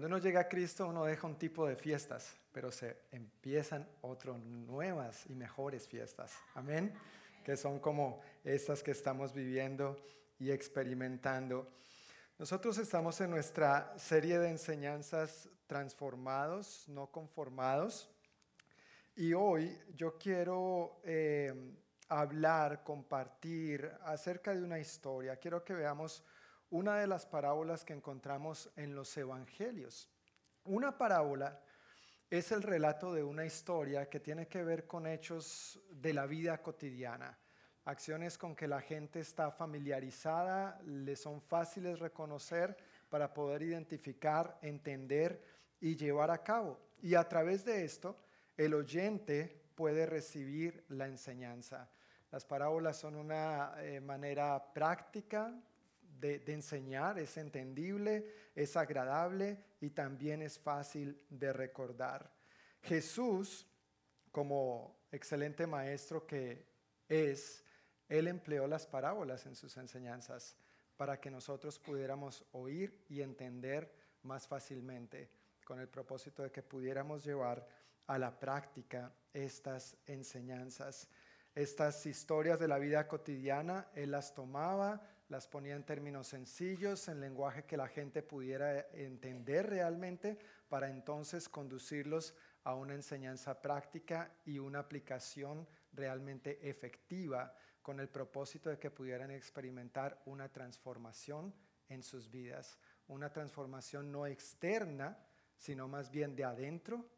Cuando uno llega a Cristo, uno deja un tipo de fiestas, pero se empiezan otras nuevas y mejores fiestas. Amén. Que son como estas que estamos viviendo y experimentando. Nosotros estamos en nuestra serie de enseñanzas transformados, no conformados. Y hoy yo quiero eh, hablar, compartir acerca de una historia. Quiero que veamos una de las parábolas que encontramos en los evangelios. Una parábola es el relato de una historia que tiene que ver con hechos de la vida cotidiana, acciones con que la gente está familiarizada, le son fáciles reconocer para poder identificar, entender y llevar a cabo. Y a través de esto, el oyente puede recibir la enseñanza. Las parábolas son una eh, manera práctica de, enseñar, es entendible, es agradable y también es fácil de recordar. Jesús, como excelente maestro que es, él empleó las parábolas en sus enseñanzas para que nosotros pudiéramos oír y entender más fácilmente, con el propósito de que pudiéramos llevar a la práctica estas enseñanzas. Estas historias de la vida cotidiana, Él las tomaba, las ponía en términos sencillos, en lenguaje que la gente pudiera entender realmente, para entonces conducirlos a una enseñanza práctica y una aplicación realmente efectiva con el propósito de que pudieran experimentar una transformación en sus vidas, una transformación no externa, sino más bien de adentro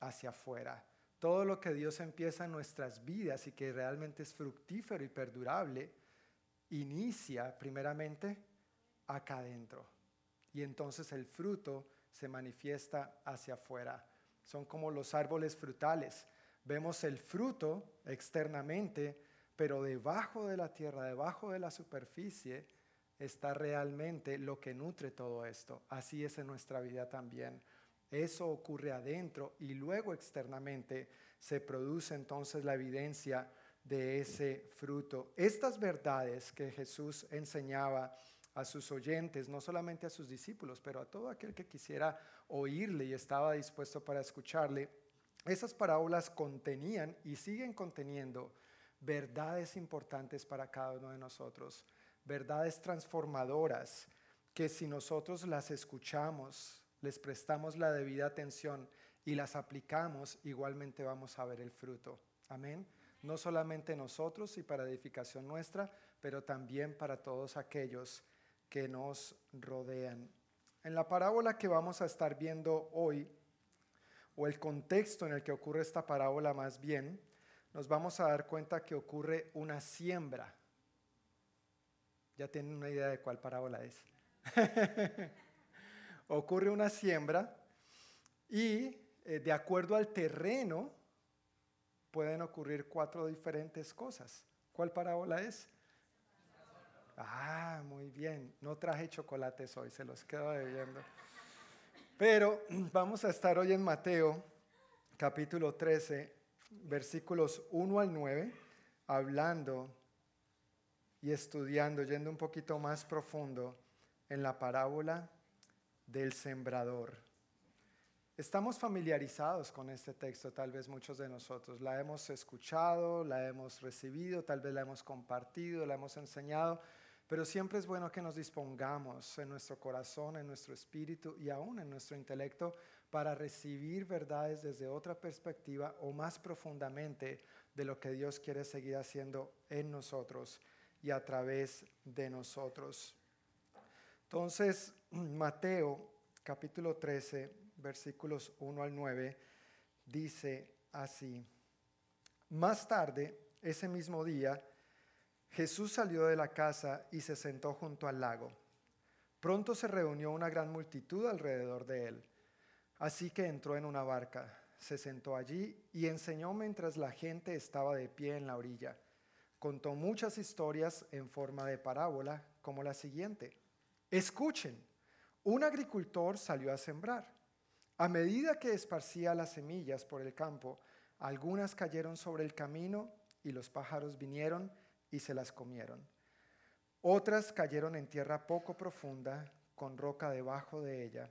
hacia afuera. Todo lo que Dios empieza en nuestras vidas y que realmente es fructífero y perdurable, inicia primeramente acá adentro y entonces el fruto se manifiesta hacia afuera. Son como los árboles frutales. Vemos el fruto externamente, pero debajo de la tierra, debajo de la superficie, está realmente lo que nutre todo esto. Así es en nuestra vida también. Eso ocurre adentro y luego externamente se produce entonces la evidencia de ese fruto. Estas verdades que Jesús enseñaba a sus oyentes, no solamente a sus discípulos, pero a todo aquel que quisiera oírle y estaba dispuesto para escucharle, esas parábolas contenían y siguen conteniendo verdades importantes para cada uno de nosotros, verdades transformadoras que si nosotros las escuchamos, les prestamos la debida atención y las aplicamos, igualmente vamos a ver el fruto. Amén no solamente nosotros y para edificación nuestra, pero también para todos aquellos que nos rodean. En la parábola que vamos a estar viendo hoy, o el contexto en el que ocurre esta parábola más bien, nos vamos a dar cuenta que ocurre una siembra. Ya tienen una idea de cuál parábola es. ocurre una siembra y eh, de acuerdo al terreno pueden ocurrir cuatro diferentes cosas. ¿Cuál parábola es? Ah, muy bien. No traje chocolates hoy, se los quedo debiendo. Pero vamos a estar hoy en Mateo, capítulo 13, versículos 1 al 9, hablando y estudiando, yendo un poquito más profundo en la parábola del sembrador. Estamos familiarizados con este texto, tal vez muchos de nosotros. La hemos escuchado, la hemos recibido, tal vez la hemos compartido, la hemos enseñado, pero siempre es bueno que nos dispongamos en nuestro corazón, en nuestro espíritu y aún en nuestro intelecto para recibir verdades desde otra perspectiva o más profundamente de lo que Dios quiere seguir haciendo en nosotros y a través de nosotros. Entonces, Mateo capítulo 13 versículos 1 al 9, dice así, más tarde, ese mismo día, Jesús salió de la casa y se sentó junto al lago. Pronto se reunió una gran multitud alrededor de él, así que entró en una barca, se sentó allí y enseñó mientras la gente estaba de pie en la orilla. Contó muchas historias en forma de parábola, como la siguiente. Escuchen, un agricultor salió a sembrar. A medida que esparcía las semillas por el campo, algunas cayeron sobre el camino y los pájaros vinieron y se las comieron. Otras cayeron en tierra poco profunda, con roca debajo de ella.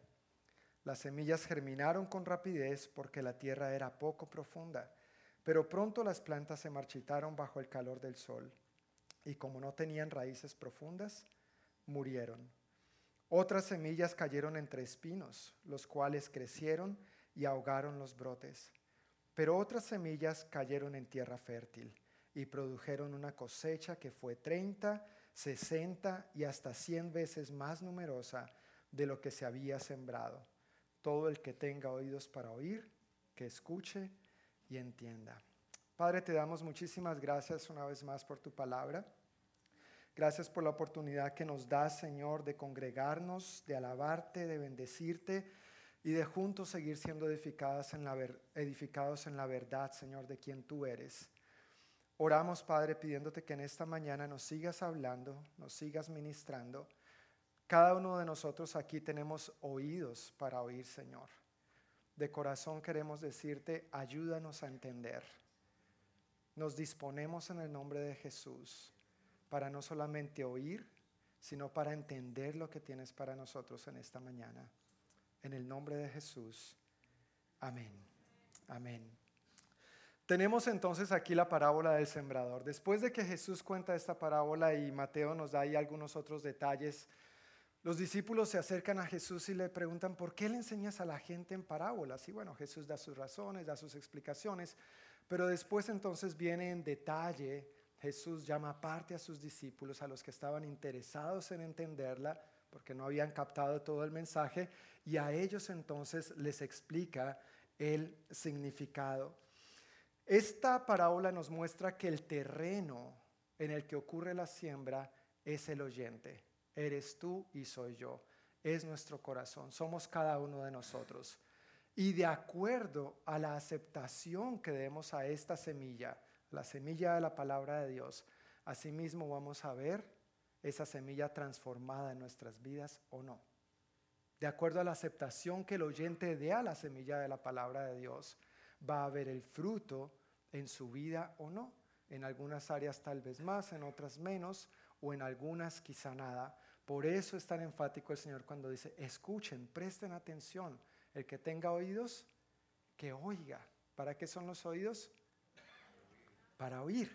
Las semillas germinaron con rapidez porque la tierra era poco profunda, pero pronto las plantas se marchitaron bajo el calor del sol y como no tenían raíces profundas, murieron. Otras semillas cayeron entre espinos, los cuales crecieron y ahogaron los brotes. Pero otras semillas cayeron en tierra fértil y produjeron una cosecha que fue 30, 60 y hasta 100 veces más numerosa de lo que se había sembrado. Todo el que tenga oídos para oír, que escuche y entienda. Padre, te damos muchísimas gracias una vez más por tu palabra. Gracias por la oportunidad que nos das, Señor, de congregarnos, de alabarte, de bendecirte y de juntos seguir siendo edificados en la, edificados en la verdad, Señor, de quien tú eres. Oramos, Padre, pidiéndote que en esta mañana nos sigas hablando, nos sigas ministrando. Cada uno de nosotros aquí tenemos oídos para oír, Señor. De corazón queremos decirte, ayúdanos a entender. Nos disponemos en el nombre de Jesús para no solamente oír, sino para entender lo que tienes para nosotros en esta mañana. En el nombre de Jesús. Amén. Amén. Tenemos entonces aquí la parábola del sembrador. Después de que Jesús cuenta esta parábola y Mateo nos da ahí algunos otros detalles, los discípulos se acercan a Jesús y le preguntan, ¿por qué le enseñas a la gente en parábolas? Y bueno, Jesús da sus razones, da sus explicaciones, pero después entonces viene en detalle, Jesús llama aparte a sus discípulos, a los que estaban interesados en entenderla, porque no habían captado todo el mensaje, y a ellos entonces les explica el significado. Esta parábola nos muestra que el terreno en el que ocurre la siembra es el oyente. Eres tú y soy yo. Es nuestro corazón. Somos cada uno de nosotros. Y de acuerdo a la aceptación que demos a esta semilla, la semilla de la palabra de Dios, asimismo vamos a ver esa semilla transformada en nuestras vidas o no. De acuerdo a la aceptación que el oyente dé a la semilla de la palabra de Dios, va a haber el fruto en su vida o no. En algunas áreas tal vez más, en otras menos, o en algunas quizá nada. Por eso es tan enfático el Señor cuando dice, escuchen, presten atención. El que tenga oídos, que oiga. ¿Para qué son los oídos? Para oír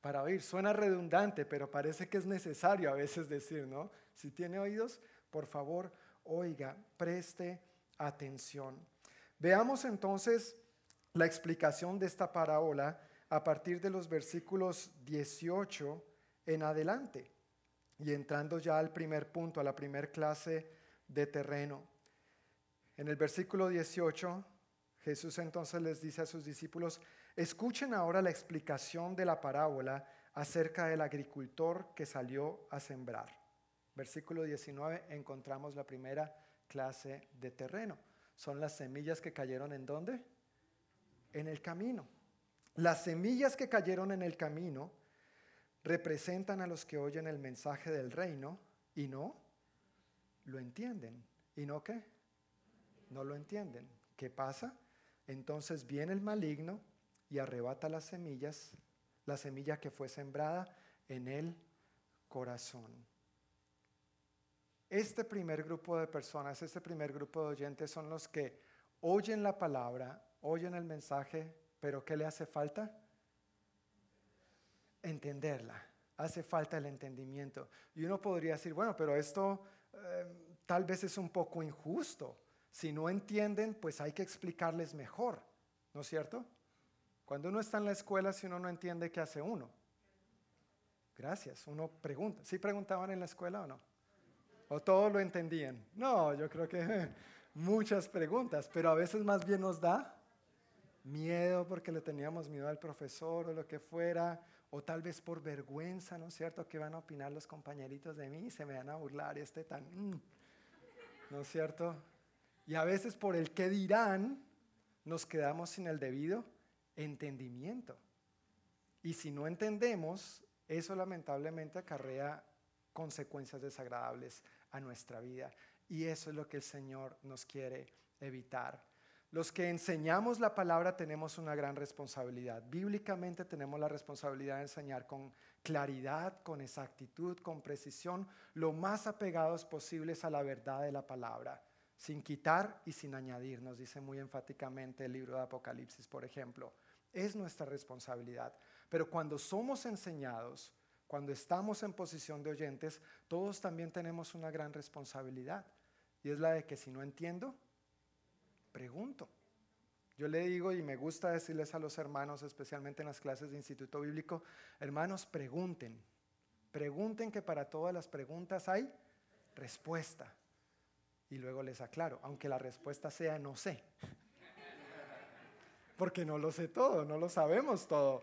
para oír. Suena redundante, pero parece que es necesario a veces decir, ¿no? Si tiene oídos, por favor, oiga, preste atención. Veamos entonces la explicación de esta parábola a partir de los versículos 18 en adelante y entrando ya al primer punto, a la primer clase de terreno. En el versículo 18, Jesús entonces les dice a sus discípulos, escuchen ahora la explicación de la parábola acerca del agricultor que salió a sembrar. Versículo 19 encontramos la primera clase de terreno. Son las semillas que cayeron en dónde? En el camino. Las semillas que cayeron en el camino representan a los que oyen el mensaje del reino y no lo entienden. ¿Y no qué? No lo entienden. ¿Qué pasa? Entonces viene el maligno y arrebata las semillas, la semilla que fue sembrada en el corazón. Este primer grupo de personas, este primer grupo de oyentes son los que oyen la palabra, oyen el mensaje, pero ¿qué le hace falta? Entenderla. Hace falta el entendimiento. Y uno podría decir, bueno, pero esto eh, tal vez es un poco injusto. Si no entienden, pues hay que explicarles mejor, ¿no es cierto? Cuando uno está en la escuela, si uno no entiende, ¿qué hace uno? Gracias, uno pregunta. ¿Sí preguntaban en la escuela o no? ¿O todos lo entendían? No, yo creo que muchas preguntas, pero a veces más bien nos da miedo porque le teníamos miedo al profesor o lo que fuera, o tal vez por vergüenza, ¿no es cierto? ¿Qué van a opinar los compañeritos de mí? Se me van a burlar, este tan... Mm, ¿No es cierto? Y a veces por el que dirán, nos quedamos sin el debido entendimiento. Y si no entendemos, eso lamentablemente acarrea consecuencias desagradables a nuestra vida. Y eso es lo que el Señor nos quiere evitar. Los que enseñamos la palabra tenemos una gran responsabilidad. Bíblicamente tenemos la responsabilidad de enseñar con claridad, con exactitud, con precisión, lo más apegados posibles a la verdad de la palabra. sin quitar y sin añadir, nos dice muy enfáticamente el libro de Apocalipsis, por ejemplo. Es nuestra responsabilidad. Pero cuando somos enseñados, cuando estamos en posición de oyentes, todos también tenemos una gran responsabilidad. Y es la de que si no entiendo, pregunto. Yo le digo y me gusta decirles a los hermanos, especialmente en las clases de instituto bíblico, hermanos, pregunten. Pregunten que para todas las preguntas hay respuesta. Y luego les aclaro, aunque la respuesta sea no sé. Porque no lo sé todo, no lo sabemos todo.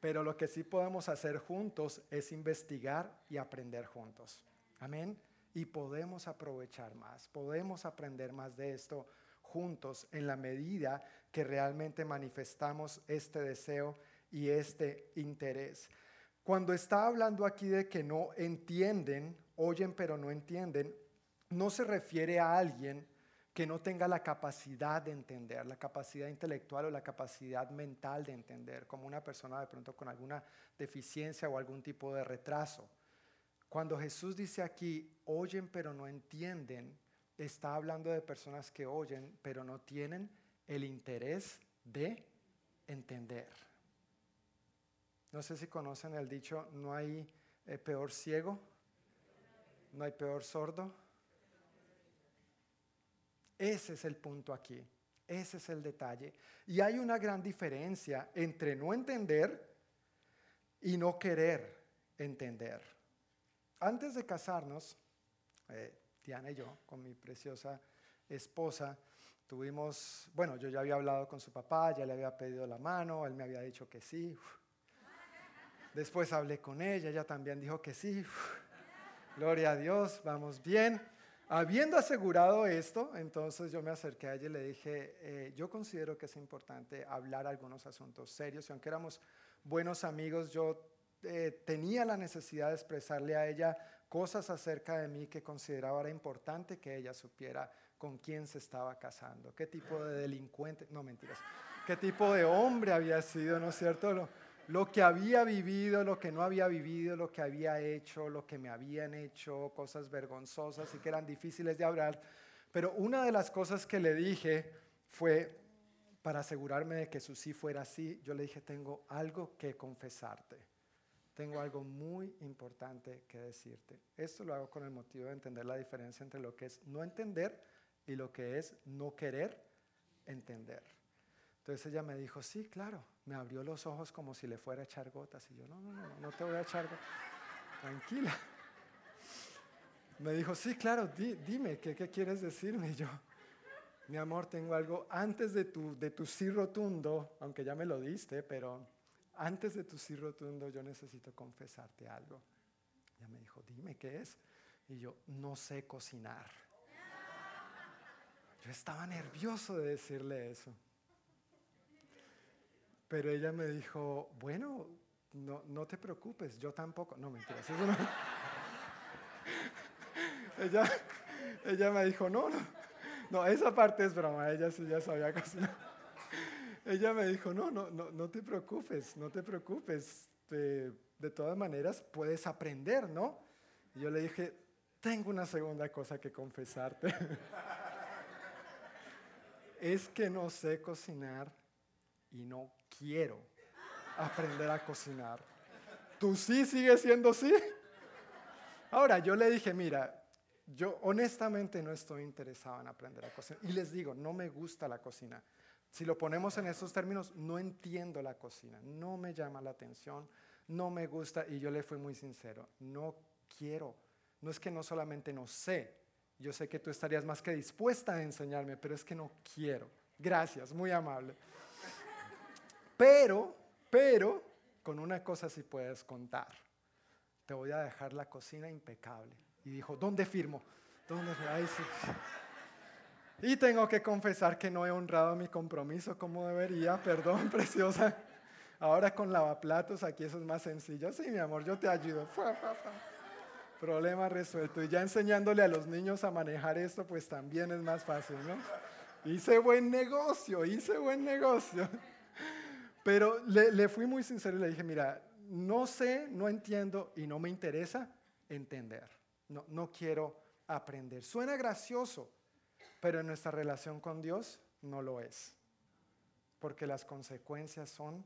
Pero lo que sí podemos hacer juntos es investigar y aprender juntos. Amén. Y podemos aprovechar más, podemos aprender más de esto juntos en la medida que realmente manifestamos este deseo y este interés. Cuando está hablando aquí de que no entienden, oyen pero no entienden, no se refiere a alguien que no tenga la capacidad de entender, la capacidad intelectual o la capacidad mental de entender, como una persona de pronto con alguna deficiencia o algún tipo de retraso. Cuando Jesús dice aquí, oyen pero no entienden, está hablando de personas que oyen pero no tienen el interés de entender. No sé si conocen el dicho, no hay eh, peor ciego, no hay peor sordo ese es el punto aquí. Ese es el detalle. Y hay una gran diferencia entre no entender y no querer entender. Antes de casarnos, eh, y yo, con mi preciosa esposa, tuvimos, bueno, yo ya había hablado con su papá, ya le había pedido la mano, él me había dicho que sí. Después hablé con ella, ella también dijo que sí. Gloria a Dios, vamos bien. Habiendo asegurado esto, entonces yo me acerqué a ella y le dije, eh, yo considero que es importante hablar algunos asuntos serios y aunque éramos buenos amigos, yo eh, tenía la necesidad de expresarle a ella cosas acerca de mí que consideraba era importante que ella supiera con quién se estaba casando, qué tipo de delincuente, no mentiras, qué tipo de hombre había sido, ¿no es cierto? lo que había vivido, lo que no había vivido, lo que había hecho, lo que me habían hecho, cosas vergonzosas y que eran difíciles de hablar. Pero una de las cosas que le dije fue, para asegurarme de que su sí fuera así, yo le dije, tengo algo que confesarte. Tengo algo muy importante que decirte. Esto lo hago con el motivo de entender la diferencia entre lo que es no entender y lo que es no querer entender. Entonces ella me dijo, sí, claro, me abrió los ojos como si le fuera a echar gotas. Y yo, no, no, no, no te voy a echar gotas. Tranquila. Me dijo, sí, claro, dime, ¿qué, ¿qué, quieres decirme? Y yo, mi amor, tengo algo antes de tu, de tu sí rotundo, aunque ya me lo diste, pero antes de tu sí rotundo yo necesito confesarte algo. Ella me dijo, dime qué es. Y yo, no sé cocinar. Yo estaba nervioso de decirle eso. Pero ella me dijo, bueno, no, no te preocupes, yo tampoco. No, mentiras. ella, ella me dijo, no, no, no, esa parte es broma, ella sí ya sabía cocinar. ella me dijo, no, no, no, no te preocupes, no te preocupes. De, de todas maneras, puedes aprender, ¿no? Y yo le dije, tengo una segunda cosa que confesarte. es que no sé cocinar y no quiero aprender a cocinar. ¿Tú sí sigues siendo sí? Ahora, yo le dije, mira, yo honestamente no estoy interesado en aprender a cocinar. Y les digo, no me gusta la cocina. Si lo ponemos en estos términos, no entiendo la cocina, no me llama la atención, no me gusta. Y yo le fui muy sincero, no quiero. No es que no solamente no sé, yo sé que tú estarías más que dispuesta a enseñarme, pero es que no quiero. Gracias, muy amable. Pero, pero, con una cosa sí puedes contar. Te voy a dejar la cocina impecable. Y dijo, ¿dónde firmo? ¿Dónde Y tengo que confesar que no he honrado mi compromiso como debería. Perdón, preciosa. Ahora con lavaplatos, aquí eso es más sencillo. Sí, mi amor, yo te ayudo. Problema resuelto. Y ya enseñándole a los niños a manejar esto, pues también es más fácil, ¿no? Hice buen negocio, hice buen negocio. Pero le, fui muy sincero y le dije, mira, no sé, no entiendo y no me interesa entender. No, no quiero aprender. Suena gracioso, pero en nuestra relación con Dios no lo es, porque las consecuencias son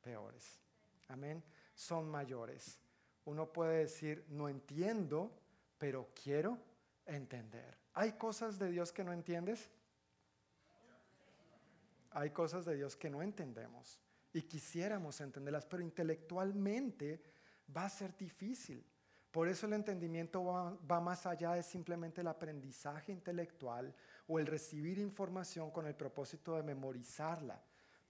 peores. Amén. Son mayores. Uno puede decir, no entiendo, pero quiero entender. ¿Hay cosas de Dios que no entiendes? Hay cosas de Dios que no entendemos y quisiéramos entenderlas, pero intelectualmente va a ser difícil. Por eso el entendimiento va, más allá de simplemente el aprendizaje intelectual o el recibir información con el propósito de memorizarla.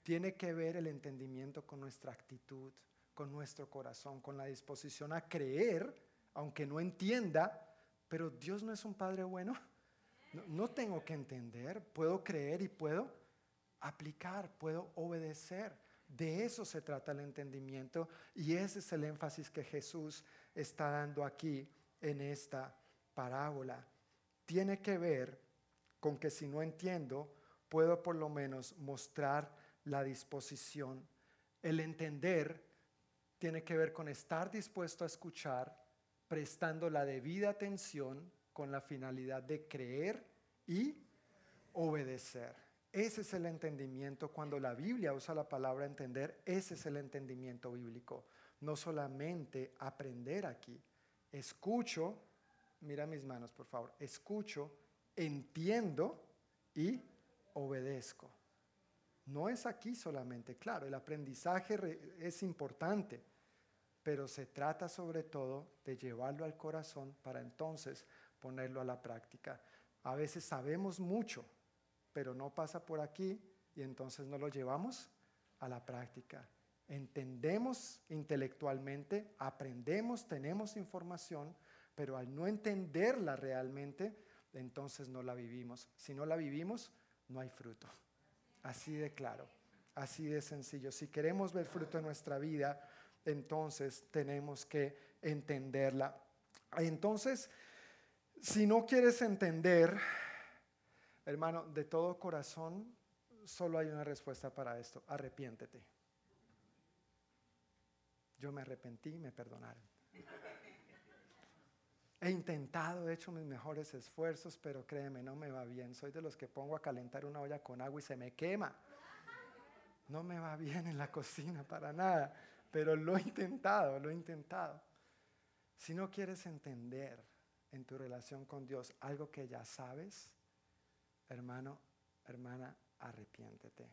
Tiene que ver el entendimiento con nuestra actitud, con nuestro corazón, con la disposición a creer, aunque no entienda, pero Dios no es un Padre bueno. no tengo que entender, puedo creer y puedo aplicar, puedo obedecer. De eso se trata el entendimiento y ese es el énfasis que Jesús está dando aquí en esta parábola. Tiene que ver con que si no entiendo, puedo por lo menos mostrar la disposición. El entender tiene que ver con estar dispuesto a escuchar, prestando la debida atención con la finalidad de creer y obedecer. Ese es el entendimiento. Cuando la Biblia usa la palabra entender, ese es el entendimiento bíblico. No solamente aprender aquí. Escucho, mira mis manos por favor, escucho, entiendo y obedezco. No es aquí solamente, claro, el aprendizaje es importante, pero se trata sobre todo de llevarlo al corazón para entonces ponerlo a la práctica. A veces sabemos mucho, pero no pasa por aquí y entonces no lo llevamos a la práctica. Entendemos intelectualmente, aprendemos, tenemos información, pero al no entenderla realmente, entonces no la vivimos. Si no la vivimos, no hay fruto. Así de claro, así de sencillo. Si queremos ver fruto en nuestra vida, entonces tenemos que entenderla. Entonces, si no quieres entender, Hermano, de todo corazón, solo hay una respuesta para esto. Arrepiéntete. Yo me arrepentí y me perdonaron. He intentado, he hecho mis mejores esfuerzos, pero créeme, no me va bien. Soy de los que pongo a calentar una olla con agua y se me quema. No me va bien en la cocina para nada, pero lo he intentado, lo he intentado. Si no quieres entender en tu relación con Dios algo que ya sabes, hermano, hermana, arrepiéntete.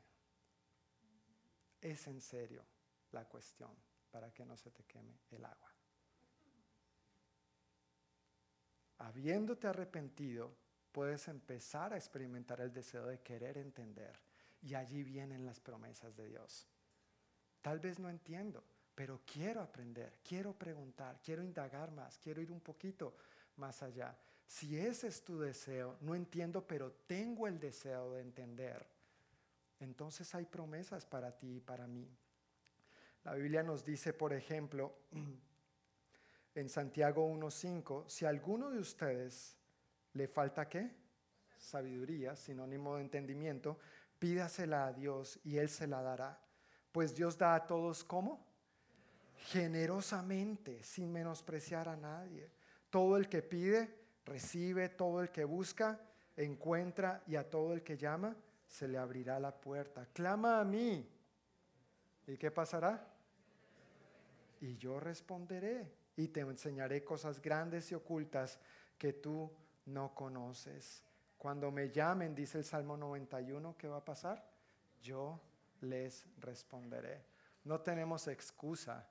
Es en serio la cuestión para que no se te queme el agua. Habiéndote arrepentido, puedes empezar a experimentar el deseo de querer entender. Y allí vienen las promesas de Dios. Tal vez no entiendo, pero quiero aprender, quiero preguntar, quiero indagar más, quiero ir un poquito más allá. Si ese es tu deseo, no entiendo, pero tengo el deseo de entender, entonces hay promesas para ti y para mí. La Biblia nos dice, por ejemplo, en Santiago 1.5, si a alguno de ustedes le falta qué? Sabiduría, sinónimo de entendimiento, pídasela a Dios y Él se la dará. Pues Dios da a todos como? Generosamente, sin menospreciar a nadie. Todo el que pide, recibe, todo el que busca, encuentra y a todo el que llama, se le abrirá la puerta. Clama a mí. ¿Y qué pasará? Y yo responderé y te enseñaré cosas grandes y ocultas que tú no conoces. Cuando me llamen, dice el Salmo 91, ¿qué va a pasar? Yo les responderé. No tenemos excusa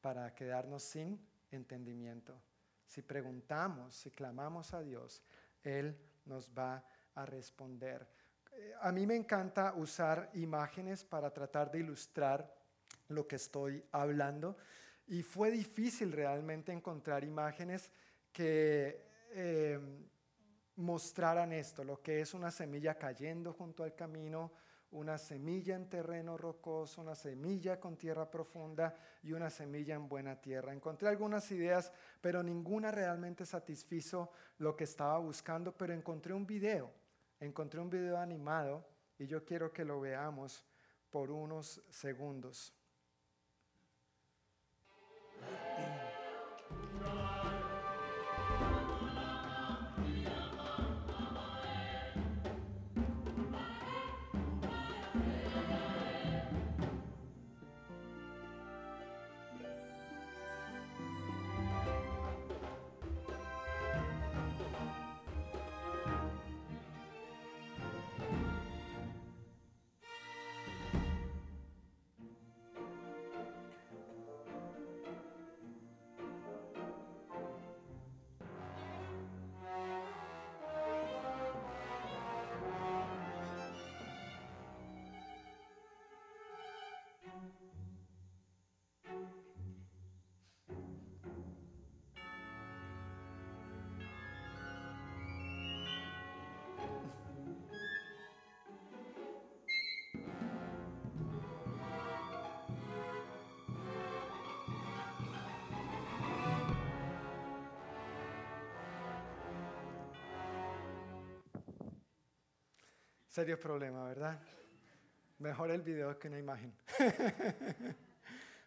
para quedarnos sin entendimiento. Si preguntamos, si clamamos a Dios, Él nos va a responder. A mí me encanta usar imágenes para tratar de ilustrar lo que estoy hablando y fue difícil realmente encontrar imágenes que eh, mostraran esto, lo que es una semilla cayendo junto al camino, una semilla en terreno rocoso, una semilla con tierra profunda y una semilla en buena tierra. Encontré algunas ideas, pero ninguna realmente satisfizo lo que estaba buscando, pero encontré un video, encontré un video animado y yo quiero que lo veamos por unos segundos. Serio problema, ¿verdad? Mejor el video que una imagen.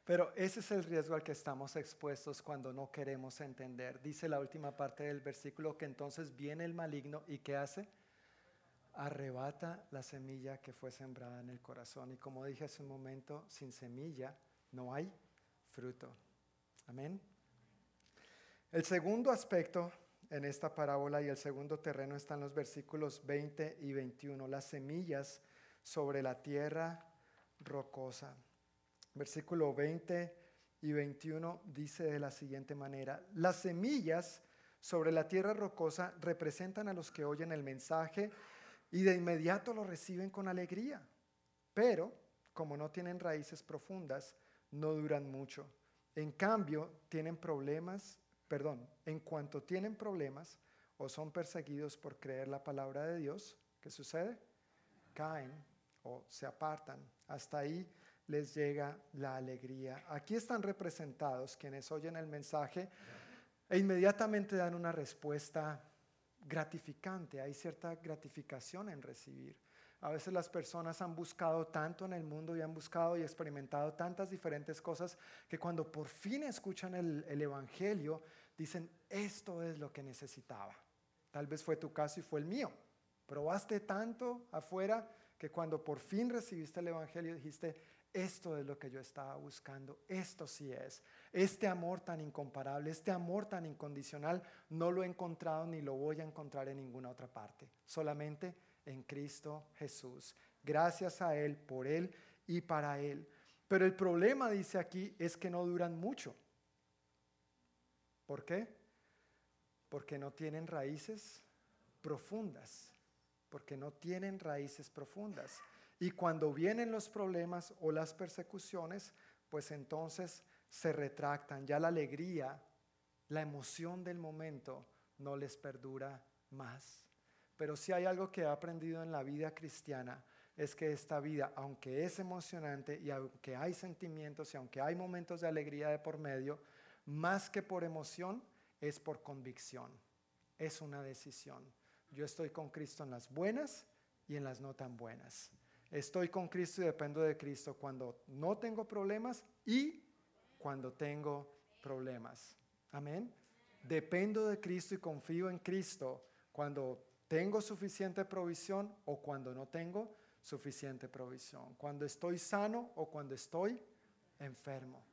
Pero ese es el riesgo al que estamos expuestos cuando no queremos entender. Dice la última parte del versículo que entonces viene el maligno y ¿qué hace? Arrebata la semilla que fue sembrada en el corazón. Y como dije hace un momento, sin semilla no hay fruto. Amén. El segundo aspecto en esta parábola y el segundo terreno están los versículos 20 y 21, las semillas sobre la tierra rocosa. Versículo 20 y 21 dice de la siguiente manera, las semillas sobre la tierra rocosa representan a los que oyen el mensaje y de inmediato lo reciben con alegría, pero como no tienen raíces profundas, no duran mucho. En cambio, tienen problemas, perdón, en cuanto tienen problemas o son perseguidos por creer la palabra de Dios, ¿qué sucede? Caen o se apartan. Hasta ahí les llega la alegría. Aquí están representados quienes oyen el mensaje e inmediatamente dan una respuesta gratificante. Hay cierta gratificación en recibir. A veces las personas han buscado tanto en el mundo y han buscado y experimentado tantas diferentes cosas que cuando por fin escuchan el, el, Evangelio dicen, esto es lo que necesitaba. Tal vez fue tu caso y fue el mío. Probaste tanto afuera que cuando por fin recibiste el Evangelio dijiste, esto es lo que yo estaba buscando, esto sí es. Este amor tan incomparable, este amor tan incondicional, no lo he encontrado ni lo voy a encontrar en ninguna otra parte, solamente en Cristo Jesús. Gracias a Él, por Él y para Él. Pero el problema, dice aquí, es que no duran mucho. ¿Por qué? Porque no tienen raíces profundas. Porque no tienen raíces profundas. Y cuando vienen los problemas o las persecuciones, pues entonces se retractan. Ya la alegría, la emoción del momento no les perdura más. Pero si hay algo que he aprendido en la vida cristiana, es que esta vida, aunque es emocionante y aunque hay sentimientos y aunque hay momentos de alegría de por medio, más que por emoción, es por convicción. Es una decisión. Yo estoy con Cristo en las buenas y en las no tan buenas. Estoy con Cristo y dependo de Cristo cuando no tengo problemas y cuando tengo problemas. Amén. Dependo de Cristo y confío en Cristo cuando tengo suficiente provisión o cuando no tengo suficiente provisión. Cuando estoy sano o cuando estoy enfermo.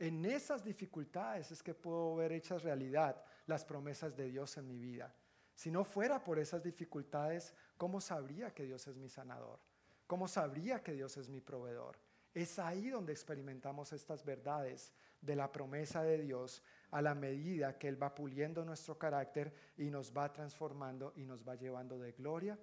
En esas dificultades es que puedo ver hechas realidad las promesas de Dios en mi vida. Si no fuera por esas dificultades, ¿cómo sabría que Dios es mi sanador? ¿Cómo sabría que Dios es mi proveedor? Es ahí donde experimentamos estas verdades de la promesa de Dios a la medida que Él va puliendo nuestro carácter y nos va transformando y nos va llevando de gloria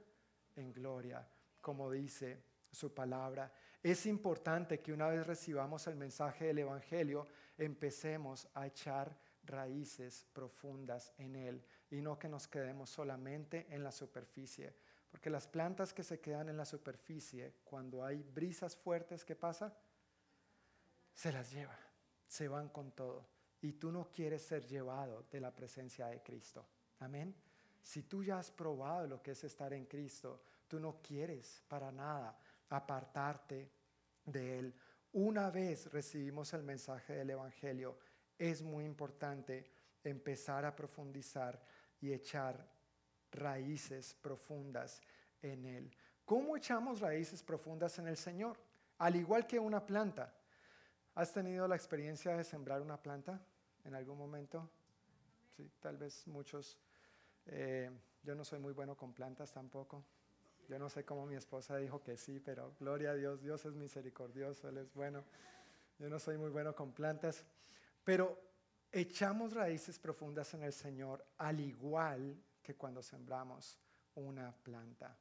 en gloria, como dice su palabra. Es importante que una vez recibamos el mensaje del Evangelio, empecemos a echar raíces profundas en Él y no que nos quedemos solamente en la superficie porque las plantas que se quedan en la superficie, cuando hay brisas fuertes, ¿qué pasa? Se las lleva, se van con todo. Y tú no quieres ser llevado de la presencia de Cristo. Amén. Si tú ya has probado lo que es estar en Cristo, tú no quieres para nada apartarte de Él. Una vez recibimos el mensaje del Evangelio, es muy importante empezar a profundizar y echar raíces profundas en Él. ¿Cómo echamos raíces profundas en el Señor? Al igual que una planta. ¿Has tenido la experiencia de sembrar una planta en algún momento? Sí, tal vez muchos. Eh, yo no soy muy bueno con plantas tampoco. Yo no sé cómo mi esposa dijo que sí, pero gloria a Dios, Dios es misericordioso, Él es bueno. Yo no soy muy bueno con plantas, pero echamos raíces profundas en el Señor, al igual que cuando sembramos una planta.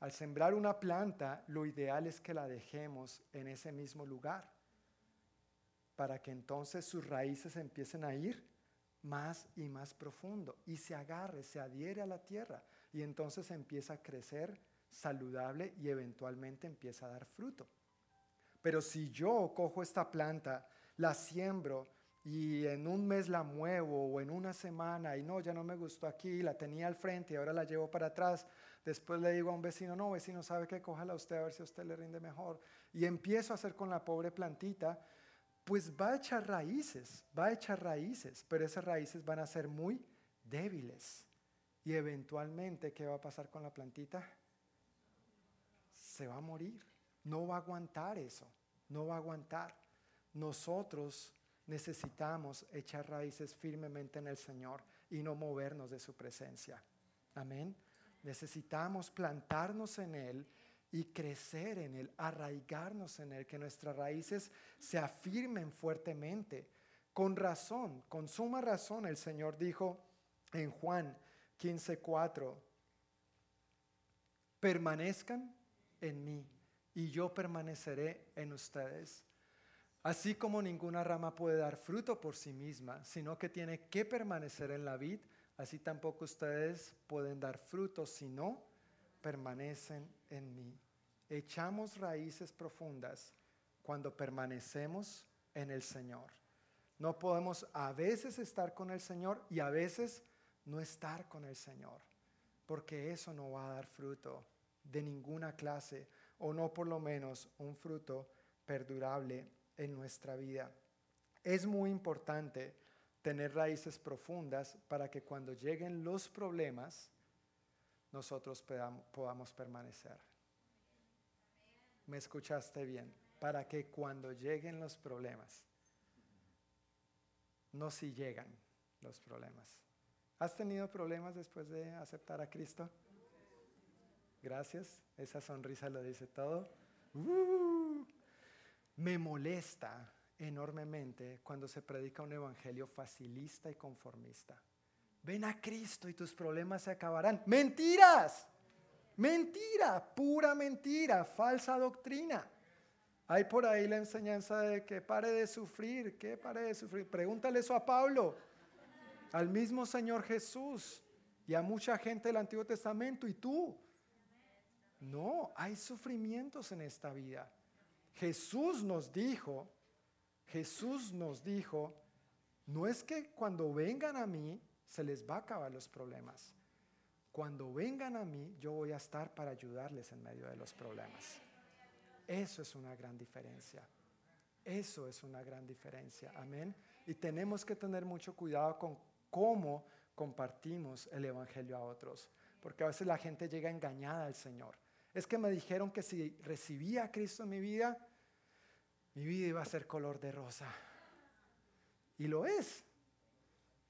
Al sembrar una planta, lo ideal es que la dejemos en ese mismo lugar para que entonces sus raíces empiecen a ir más y más profundo y se agarre, se adhiere a la tierra y entonces empieza a crecer saludable y eventualmente empieza a dar fruto. Pero si yo cojo esta planta, la siembro y en un mes la muevo o en una semana y no, ya no me gustó aquí, la tenía al frente y ahora la llevo para atrás, Después le digo a un vecino, no, vecino, sabe que cójala usted a ver si a usted le rinde mejor. Y empiezo a hacer con la pobre plantita, pues va a echar raíces, va a echar raíces, pero esas raíces van a ser muy débiles. Y eventualmente, ¿qué va a pasar con la plantita? Se va a morir. No va a aguantar eso. No va a aguantar. Nosotros necesitamos echar raíces firmemente en el Señor y no movernos de su presencia. Amén. Necesitamos plantarnos en Él y crecer en Él, arraigarnos en Él, que nuestras raíces se afirmen fuertemente. Con razón, con suma razón, el Señor dijo en Juan 15:4, permanezcan en mí y yo permaneceré en ustedes. Así como ninguna rama puede dar fruto por sí misma, sino que tiene que permanecer en la vid, así tampoco ustedes pueden dar fruto si no permanecen en mí. Echamos raíces profundas cuando permanecemos en el Señor. No podemos a veces estar con el Señor y a veces no estar con el Señor, porque eso no va a dar fruto de ninguna clase o no por lo menos un fruto perdurable en nuestra vida. Es muy importante tener raíces profundas para que cuando lleguen los problemas, nosotros podamos, permanecer. ¿Me escuchaste bien? Para que cuando lleguen los problemas, no si llegan los problemas. ¿Has tenido problemas después de aceptar a Cristo? Gracias, esa sonrisa lo dice todo. Uh, me molesta enormemente cuando se predica un evangelio facilista y conformista. Ven a Cristo y tus problemas se acabarán. Mentiras, mentira, pura mentira, falsa doctrina. Hay por ahí la enseñanza de que pare de sufrir, que pare de sufrir. Pregúntale eso a Pablo, al mismo Señor Jesús y a mucha gente del Antiguo Testamento y tú. No, hay sufrimientos en esta vida. Jesús nos dijo, Jesús nos dijo, no es que cuando vengan a mí se les va a acabar los problemas. Cuando vengan a mí, yo voy a estar para ayudarles en medio de los problemas. Eso es una gran diferencia. Eso es una gran diferencia. Amén. Y tenemos que tener mucho cuidado con cómo compartimos el Evangelio a otros. Porque a veces la gente llega engañada al Señor es que me dijeron que si recibía a Cristo en mi vida, mi vida iba a ser color de rosa. Y lo es.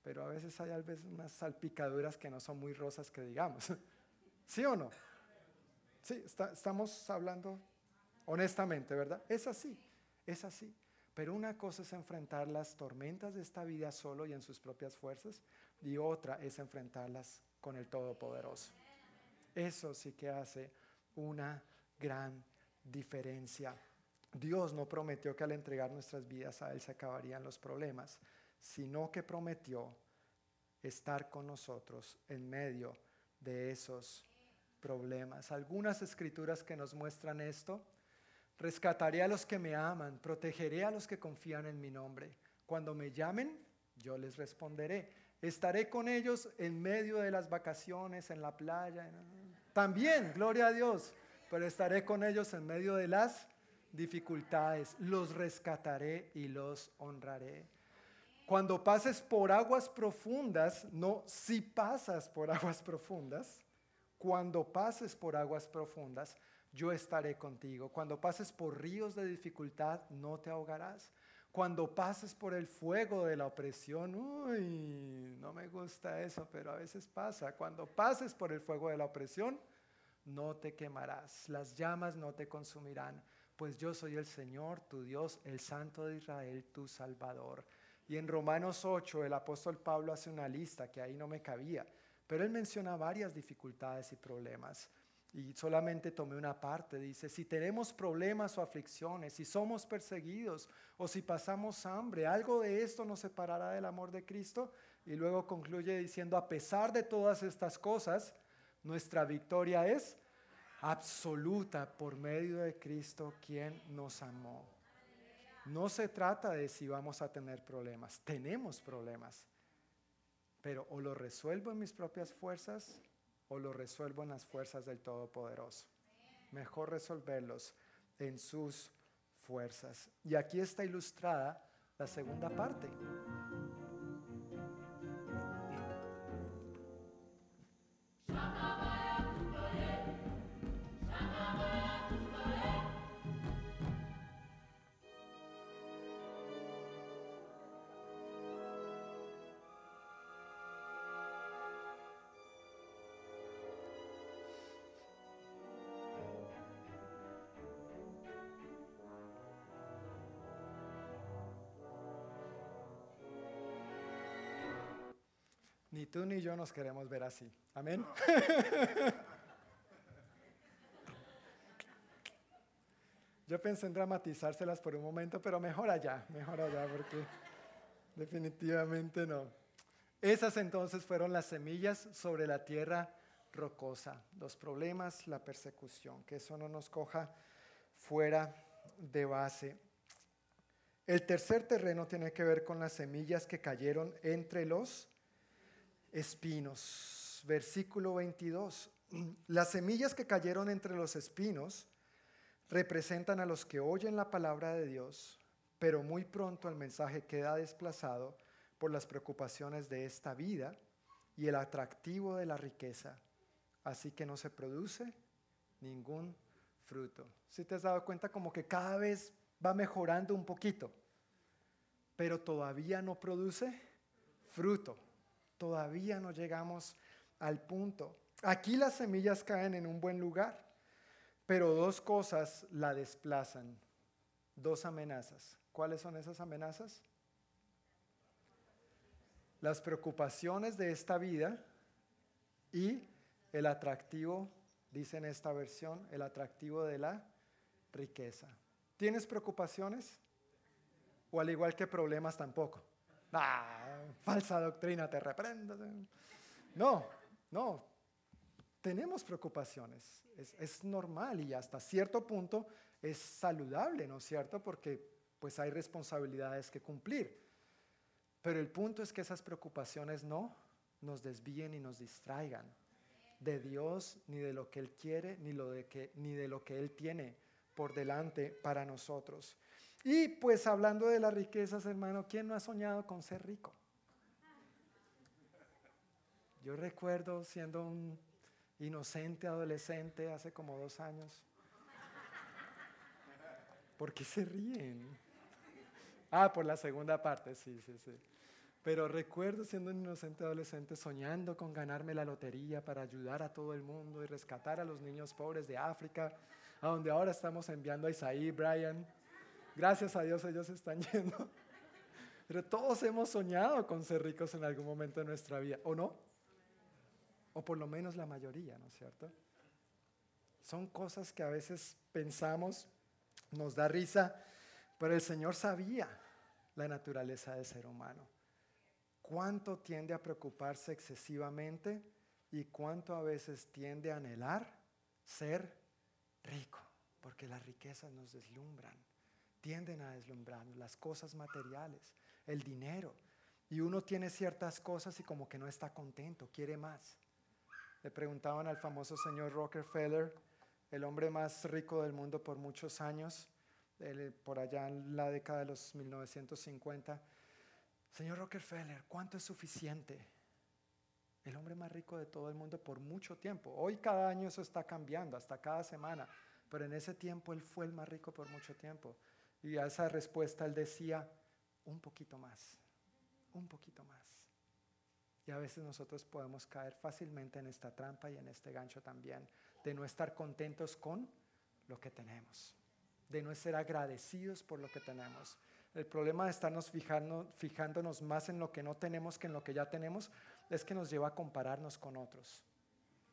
Pero a veces hay a veces unas salpicaduras que no son muy rosas que digamos. ¿Sí o no? Sí, estamos hablando honestamente, ¿verdad? Es así, es así. Pero una cosa es enfrentar las tormentas de esta vida solo y en sus propias fuerzas, y otra es enfrentarlas con el Todopoderoso. Eso sí que hace una gran diferencia. Dios no prometió que al entregar nuestras vidas a Él se acabarían los problemas, sino que prometió estar con nosotros en medio de esos problemas. Algunas escrituras que nos muestran esto. Rescataré a los que me aman, protegeré a los que confían en mi nombre. Cuando me llamen, yo les responderé. Estaré con ellos en medio de las vacaciones, en la playa. También, gloria a Dios, pero estaré con ellos en medio de las dificultades. Los rescataré y los honraré. Cuando pases por aguas profundas, no si pasas por aguas profundas, cuando pases por aguas profundas, yo estaré contigo. Cuando pases por ríos de dificultad, no te ahogarás. Cuando pases por el fuego de la opresión, uy, no me gusta eso, pero a veces pasa. Cuando pases por el fuego de la opresión, no te quemarás, las llamas no te consumirán, pues yo soy el Señor, tu Dios, el Santo de Israel, tu Salvador. Y en Romanos 8 el apóstol Pablo hace una lista que ahí no me cabía, pero él menciona varias dificultades y problemas. Y solamente tomé una parte, dice, si tenemos problemas o aflicciones, si somos perseguidos o si pasamos hambre, algo de esto nos separará del amor de Cristo. Y luego concluye diciendo, a pesar de todas estas cosas, nuestra victoria es absoluta por medio de Cristo quien nos amó. No se trata de si vamos a tener problemas, tenemos problemas, pero o lo resuelvo en mis propias fuerzas o lo resuelvo en las fuerzas del Todopoderoso. Mejor resolverlos en sus fuerzas. Y aquí está ilustrada la segunda parte. Ni tú ni yo nos queremos ver así. Amén. Yo pensé en dramatizárselas por un momento, pero mejor allá, mejor allá, porque definitivamente no. Esas entonces fueron las semillas sobre la tierra rocosa, los problemas, la persecución, que eso no nos coja fuera de base. El tercer terreno tiene que ver con las semillas que cayeron entre los espinos. Versículo 22. Las semillas que cayeron entre los espinos representan a los que oyen la palabra de Dios, pero muy pronto el mensaje queda desplazado por las preocupaciones de esta vida y el atractivo de la riqueza, así que no se produce ningún fruto. Si te has dado cuenta como que cada vez va mejorando un poquito, pero todavía no produce fruto todavía no llegamos al punto. Aquí las semillas caen en un buen lugar, pero dos cosas la desplazan, dos amenazas. ¿Cuáles son esas amenazas? Las preocupaciones de esta vida y el atractivo, dice en esta versión, el atractivo de la riqueza. ¿Tienes preocupaciones? O al igual que problemas tampoco. Ah, falsa doctrina, te reprendo. No, no. Tenemos preocupaciones. Es, normal y hasta cierto punto es saludable, ¿no es cierto? Porque pues hay responsabilidades que cumplir. Pero el punto es que esas preocupaciones no nos desvíen y nos distraigan de Dios, ni de lo que Él quiere, ni, lo que, ni de lo que Él tiene por delante para nosotros. Y pues hablando de las riquezas, hermano, ¿quién no ha soñado con ser rico? Yo recuerdo siendo un inocente adolescente hace como dos años. ¿Por qué se ríen? Ah, por la segunda parte, sí, sí, sí. Pero recuerdo siendo un inocente adolescente soñando con ganarme la lotería para ayudar a todo el mundo y rescatar a los niños pobres de África, a donde ahora estamos enviando a Isaí, Brian. Gracias a Dios ellos están yendo. Pero todos hemos soñado con ser ricos en algún momento de nuestra vida, ¿o no? O por lo menos la mayoría, ¿no es cierto? Son cosas que a veces pensamos, nos da risa, pero el Señor sabía la naturaleza del ser humano. Cuánto tiende a preocuparse excesivamente y cuánto a veces tiende a anhelar ser rico, porque las riquezas nos deslumbran tienden a deslumbrar las cosas materiales, el dinero. Y uno tiene ciertas cosas y como que no está contento, quiere más. Le preguntaban al famoso señor Rockefeller, el hombre más rico del mundo por muchos años, por allá en la década de los 1950, señor Rockefeller, ¿cuánto es suficiente? El hombre más rico de todo el mundo por mucho tiempo. Hoy cada año eso está cambiando, hasta cada semana, pero en ese tiempo él fue el más rico por mucho tiempo. Y a esa respuesta él decía, un poquito más, un poquito más. Y a veces nosotros podemos caer fácilmente en esta trampa y en este gancho también, de no estar contentos con lo que tenemos, de no ser agradecidos por lo que tenemos. El problema de estarnos fijando, fijándonos más en lo que no tenemos que en lo que ya tenemos es que nos lleva a compararnos con otros.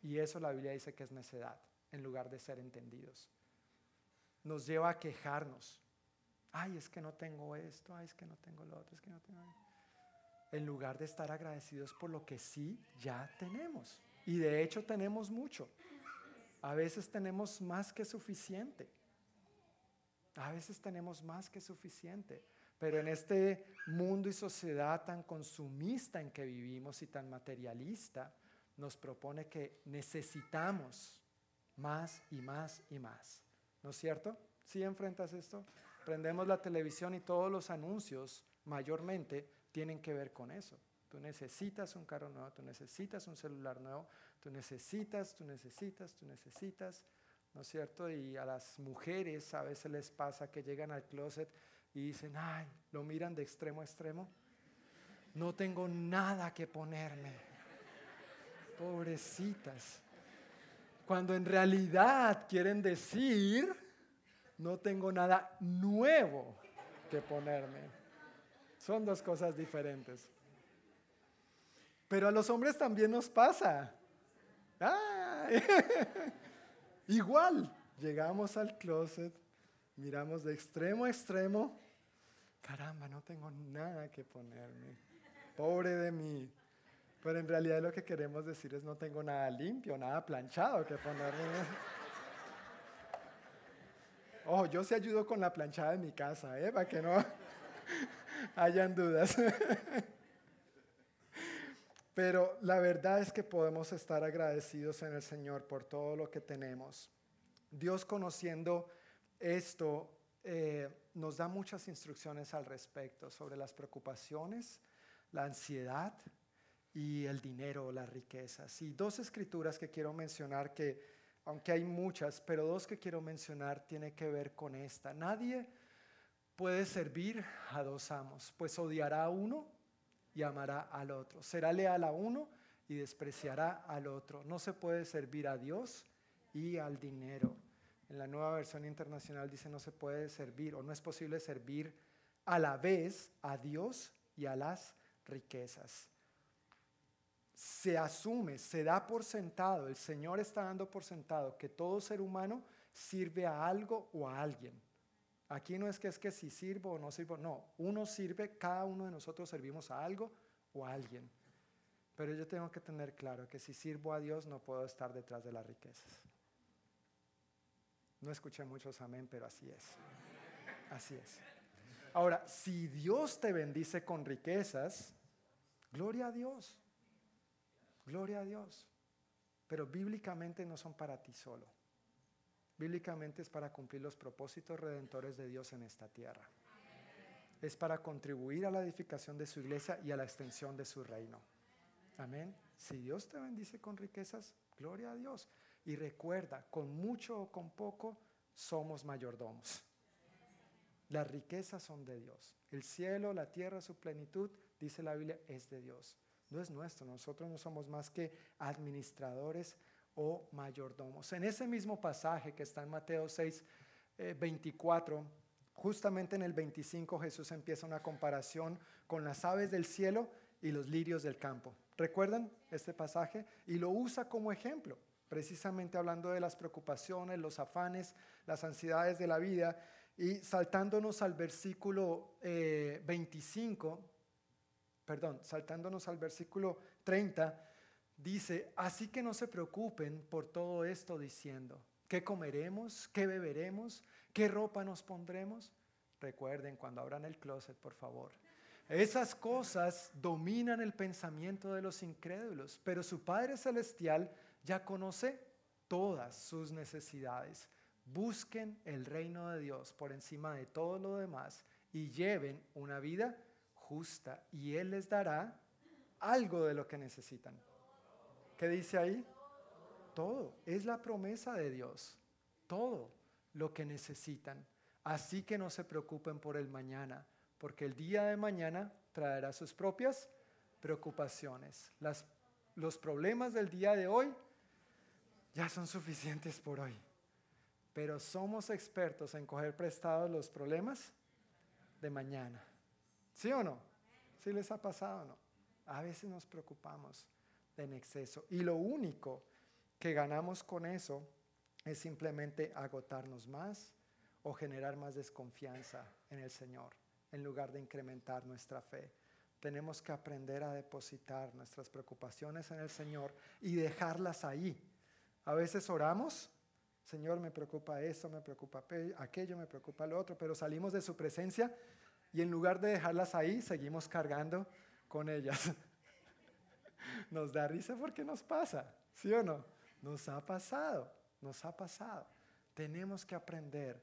Y eso la Biblia dice que es necedad, en lugar de ser entendidos. Nos lleva a quejarnos, ay, es que no tengo esto, ay, es que no tengo lo otro, es que no tengo... En lugar de estar agradecidos por lo que sí ya tenemos. Y de hecho tenemos mucho. A veces tenemos más que suficiente. A veces tenemos más que suficiente. Pero en este mundo y sociedad tan consumista en que vivimos y tan materialista, nos propone que necesitamos más y más y más. ¿No es cierto? ¿Sí enfrentas esto? Prendemos la televisión y todos los anuncios mayormente tienen que ver con eso. Tú necesitas un carro nuevo, tú necesitas un celular nuevo, tú necesitas, tú necesitas, tú necesitas, ¿no es cierto? Y a las mujeres a veces les pasa que llegan al closet y dicen, ay, lo miran de extremo a extremo, no tengo nada que ponerme. Pobrecitas. Cuando en realidad quieren decir, no tengo nada nuevo que ponerme. Son dos cosas diferentes. Pero a los hombres también nos pasa. Igual, llegamos al closet, miramos de extremo a extremo. Caramba, no tengo nada que ponerme. Pobre de mí. Pero en realidad lo que queremos decir es no tengo nada limpio, nada planchado que ponerme. Ojo, yo se ayudo con la planchada de mi casa, ¿eh? para que no hayan dudas. Pero la verdad es que podemos estar agradecidos en el Señor por todo lo que tenemos. Dios conociendo esto eh, nos da muchas instrucciones al respecto sobre las preocupaciones, la ansiedad y el dinero, las riquezas. Y dos escrituras que quiero mencionar que, aunque hay muchas, pero dos que quiero mencionar tiene que ver con esta. Nadie puede servir a dos amos, pues odiará a uno y amará al otro. Será leal a uno y despreciará al otro. No se puede servir a Dios y al dinero. En la nueva versión internacional dice no se puede servir o no es posible servir a la vez a Dios y a las riquezas. Se asume, se da por sentado, el Señor está dando por sentado que todo ser humano sirve a algo o a alguien. Aquí no es que es que si sirvo o no sirvo, no, uno sirve, cada uno de nosotros servimos a algo o a alguien. Pero yo tengo que tener claro que si sirvo a Dios no puedo estar detrás de las riquezas. No escuché muchos amén, pero así es. Así es. Ahora, si Dios te bendice con riquezas, gloria a Dios. Gloria a Dios. Pero bíblicamente no son para ti solo. Bíblicamente es para cumplir los propósitos redentores de Dios en esta tierra. Es para contribuir a la edificación de su iglesia y a la extensión de su reino. Amén. Si Dios te bendice con riquezas, gloria a Dios. Y recuerda, con mucho o con poco, somos mayordomos. Las riquezas son de Dios. El cielo, la tierra, su plenitud, dice la Biblia, es de Dios. No es nuestro. Nosotros no somos más que administradores o mayordomos. En ese mismo pasaje que está en Mateo 6, 24, eh, justamente en el 25 Jesús empieza una comparación con las aves del cielo y los lirios del campo. ¿Recuerdan este pasaje? Y lo usa como ejemplo, precisamente hablando de las preocupaciones, los afanes, las ansiedades de la vida. Y saltándonos al versículo 25, eh, perdón, saltándonos al versículo 30, dice, así que no se preocupen por todo esto diciendo, ¿qué comeremos? ¿Qué beberemos? ¿Qué ropa nos pondremos? Recuerden cuando abran el closet, por favor. Esas cosas dominan el pensamiento de los incrédulos, pero su Padre Celestial ya conoce todas sus necesidades. Busquen el reino de Dios por encima de todo lo demás y lleven una vida justa y Él les dará algo de lo que necesitan. ¿Qué dice ahí? Todo. Es la promesa de Dios. Todo lo que necesitan. Así que no se preocupen por el mañana, porque el día de mañana traerá sus propias preocupaciones. Las, los problemas del día de hoy ya son suficientes por hoy. Pero somos expertos en coger prestados los problemas de mañana. ¿Sí o no? ¿Sí les ha pasado o no? A veces nos preocupamos en exceso. Y lo único que ganamos con eso es simplemente agotarnos más o generar más desconfianza en el Señor, en lugar de incrementar nuestra fe. Tenemos que aprender a depositar nuestras preocupaciones en el Señor y dejarlas ahí. A veces oramos, Señor, me preocupa esto, me preocupa aquello, me preocupa lo otro, pero salimos de su presencia y en lugar de dejarlas ahí, seguimos cargando con ellas. nos da risa porque nos pasa, ¿sí o no? Nos ha pasado, nos ha pasado. Tenemos que aprender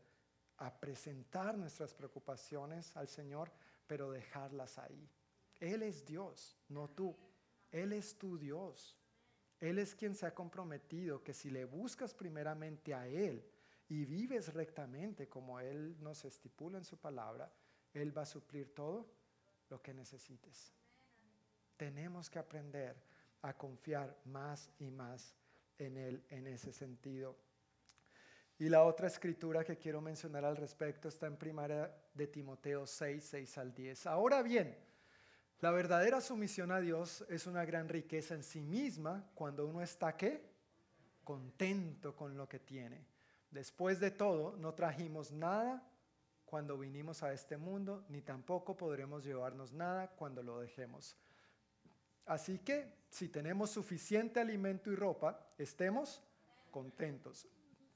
a presentar nuestras preocupaciones al Señor, pero dejarlas ahí. Él es Dios, no tú. Él es tu Dios. Él es quien se ha comprometido que si le buscas primeramente a Él y vives rectamente como Él nos estipula en su palabra, Él va a suplir todo lo que necesites. Tenemos que aprender a confiar más y más en Él en ese sentido. Y la otra escritura que quiero mencionar al respecto está en Primera de Timoteo 6, 6 al 10. Ahora bien, la verdadera sumisión a Dios es una gran riqueza en sí misma cuando uno está qué? Contento con lo que tiene. Después de todo, no trajimos nada cuando vinimos a este mundo, ni tampoco podremos llevarnos nada cuando lo dejemos. Así que si tenemos suficiente alimento y ropa, estemos contentos.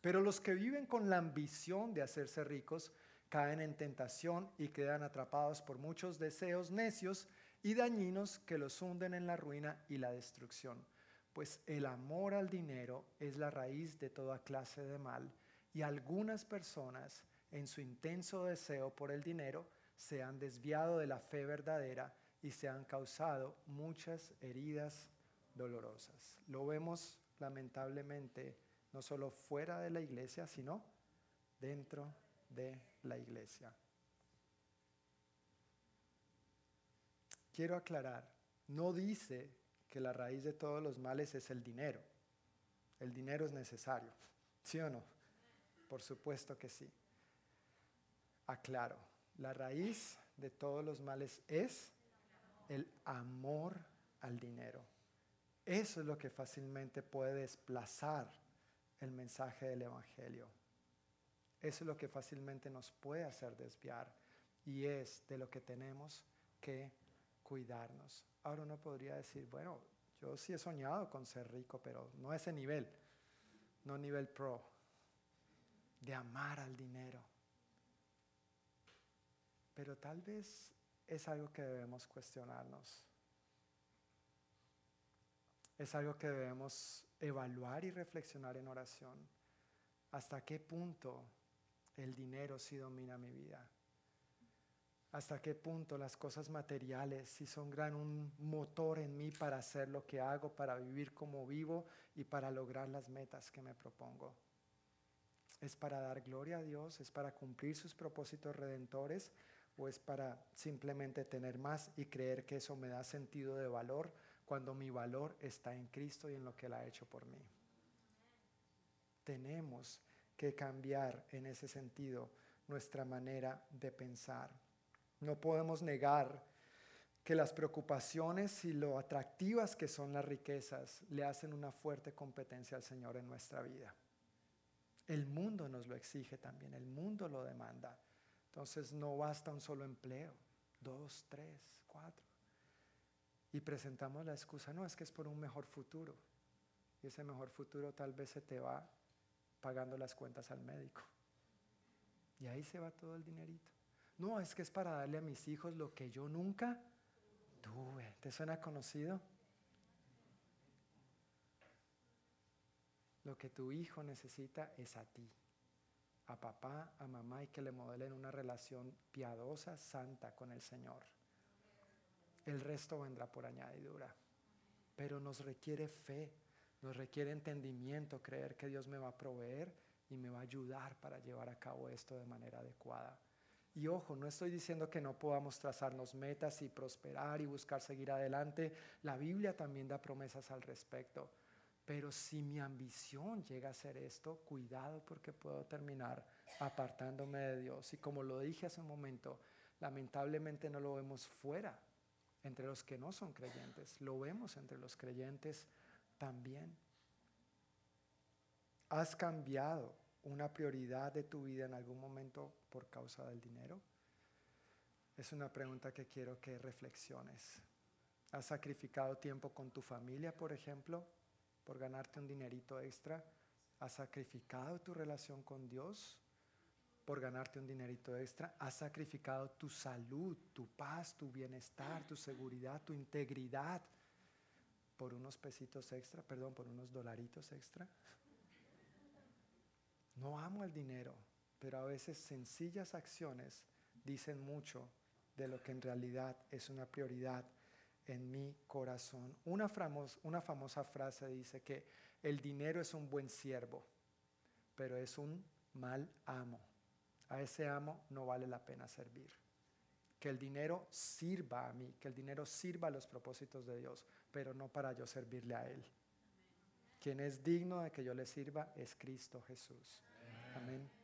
Pero los que viven con la ambición de hacerse ricos caen en tentación y quedan atrapados por muchos deseos necios y dañinos que los hunden en la ruina y la destrucción. Pues el amor al dinero es la raíz de toda clase de mal y algunas personas en su intenso deseo por el dinero se han desviado de la fe verdadera y se han causado muchas heridas dolorosas. Lo vemos lamentablemente no solo fuera de la iglesia, sino dentro de la iglesia. quiero aclarar, no dice que la raíz de todos los males es el dinero. El dinero es necesario, ¿sí o no? Por supuesto que sí. Aclaro, la raíz de todos los males es el amor al dinero. Eso es lo que fácilmente puede desplazar el mensaje del Evangelio. Eso es lo que fácilmente nos puede hacer desviar y es de lo que tenemos que cuidarnos. Ahora uno podría decir, bueno, yo sí he soñado con ser rico, pero no ese nivel, no nivel pro, de amar al dinero. Pero tal vez es algo que debemos cuestionarnos. Es algo que debemos evaluar y reflexionar en oración. ¿Hasta qué punto el dinero sí domina mi vida? hasta qué punto las cosas materiales si son gran un motor en mí para hacer lo que hago, para vivir como vivo y para lograr las metas que me propongo. ¿Es para dar gloria a Dios? ¿Es para cumplir sus propósitos redentores? ¿O es para simplemente tener más y creer que eso me da sentido de valor cuando mi valor está en Cristo y en lo que Él ha hecho por mí? Tenemos que cambiar en ese sentido nuestra manera de pensar. No podemos negar que las preocupaciones y lo atractivas que son las riquezas le hacen una fuerte competencia al Señor en nuestra vida. El mundo nos lo exige también, el mundo lo demanda. Entonces no basta un solo empleo, dos, tres, cuatro. Y presentamos la excusa, no, es que es por un mejor futuro. Y ese mejor futuro tal vez se te va pagando las cuentas al médico. Y ahí se va todo el dinerito. No, es que es para darle a mis hijos lo que yo nunca tuve. ¿Te suena conocido? Lo que tu hijo necesita es a ti, a papá, a mamá y que le modelen una relación piadosa, santa con el Señor. El resto vendrá por añadidura. Pero nos requiere fe, nos requiere entendimiento, creer que Dios me va a proveer y me va a ayudar para llevar a cabo esto de manera adecuada. Y ojo, no estoy diciendo que no podamos trazarnos metas y prosperar y buscar seguir adelante. La Biblia también da promesas al respecto. Pero si mi ambición llega a ser esto, cuidado porque puedo terminar apartándome de Dios. Y como lo dije hace un momento, lamentablemente no lo vemos fuera, entre los que no son creyentes. Lo vemos entre los creyentes también. ¿Has cambiado una prioridad de tu vida en algún momento por causa del dinero? Es una pregunta que quiero que reflexiones. ¿Has sacrificado tiempo con tu familia, por ejemplo, por ganarte un dinerito extra? ¿Has sacrificado tu relación con Dios por ganarte un dinerito extra? ¿Has sacrificado tu salud, tu paz, tu bienestar, tu seguridad, tu integridad por unos pesitos extra, perdón, por unos dolaritos extra. No amo el dinero, pero a veces sencillas acciones dicen mucho de lo que en realidad es una prioridad en mi corazón. Una, famosa frase dice que el dinero es un buen siervo, pero es un mal amo. A ese amo no vale la pena servir. Que el dinero sirva a mí, que el dinero sirva a los propósitos de Dios, pero no para yo servirle a Él. Quien es digno de que yo le sirva es Cristo Jesús. Amén.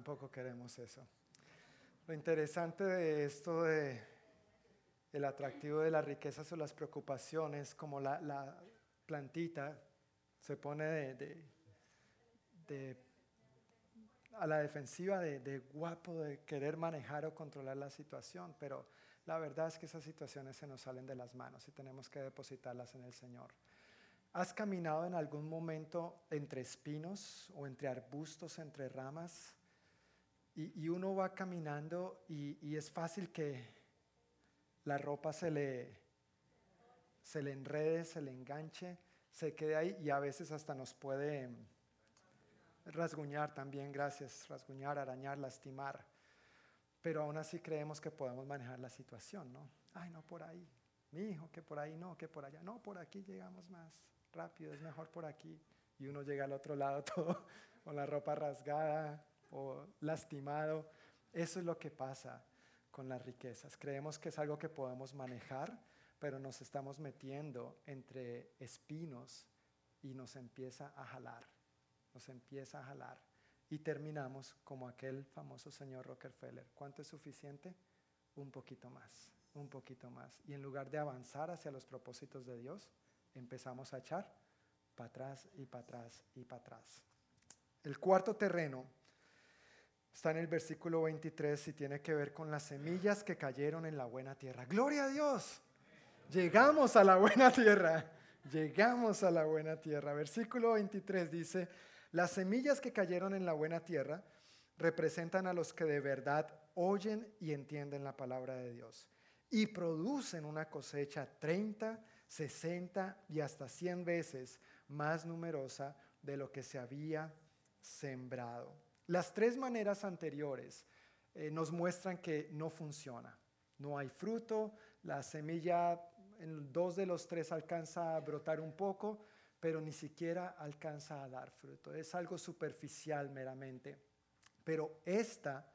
Tampoco queremos eso. Lo interesante de esto de el atractivo de las riquezas o las preocupaciones, como la, plantita se pone de, a la defensiva de, guapo, de querer manejar o controlar la situación, pero la verdad es que esas situaciones se nos salen de las manos y tenemos que depositarlas en el Señor. ¿Has caminado en algún momento entre espinos o entre arbustos, entre ramas? Y, uno va caminando y, es fácil que la ropa se le, se le enrede, se le enganche, se quede ahí y a veces hasta nos puede rasguñar también, gracias, rasguñar, arañar, lastimar. Pero aún así creemos que podemos manejar la situación, ¿no? Ay, no por ahí. Mi hijo, que por ahí no, que por allá. No, por aquí llegamos más rápido, es mejor por aquí. Y uno llega al otro lado todo con la ropa rasgada, o lastimado. Eso es lo que pasa con las riquezas. Creemos que es algo que podemos manejar, pero nos estamos metiendo entre espinos y nos empieza a jalar, nos empieza a jalar. Y terminamos como aquel famoso señor Rockefeller. ¿Cuánto es suficiente? Un poquito más, un poquito más. Y en lugar de avanzar hacia los propósitos de Dios, empezamos a echar para atrás y para atrás y para atrás. El cuarto terreno Está en el versículo 23 y tiene que ver con las semillas que cayeron en la buena tierra. Gloria a Dios. Llegamos a la buena tierra. Llegamos a la buena tierra. Versículo 23 dice, las semillas que cayeron en la buena tierra representan a los que de verdad oyen y entienden la palabra de Dios y producen una cosecha 30, 60 y hasta 100 veces más numerosa de lo que se había sembrado. Las tres maneras anteriores eh, nos muestran que no funciona. No hay fruto, la semilla en dos de los tres alcanza a brotar un poco, pero ni siquiera alcanza a dar fruto. Es algo superficial meramente. Pero esta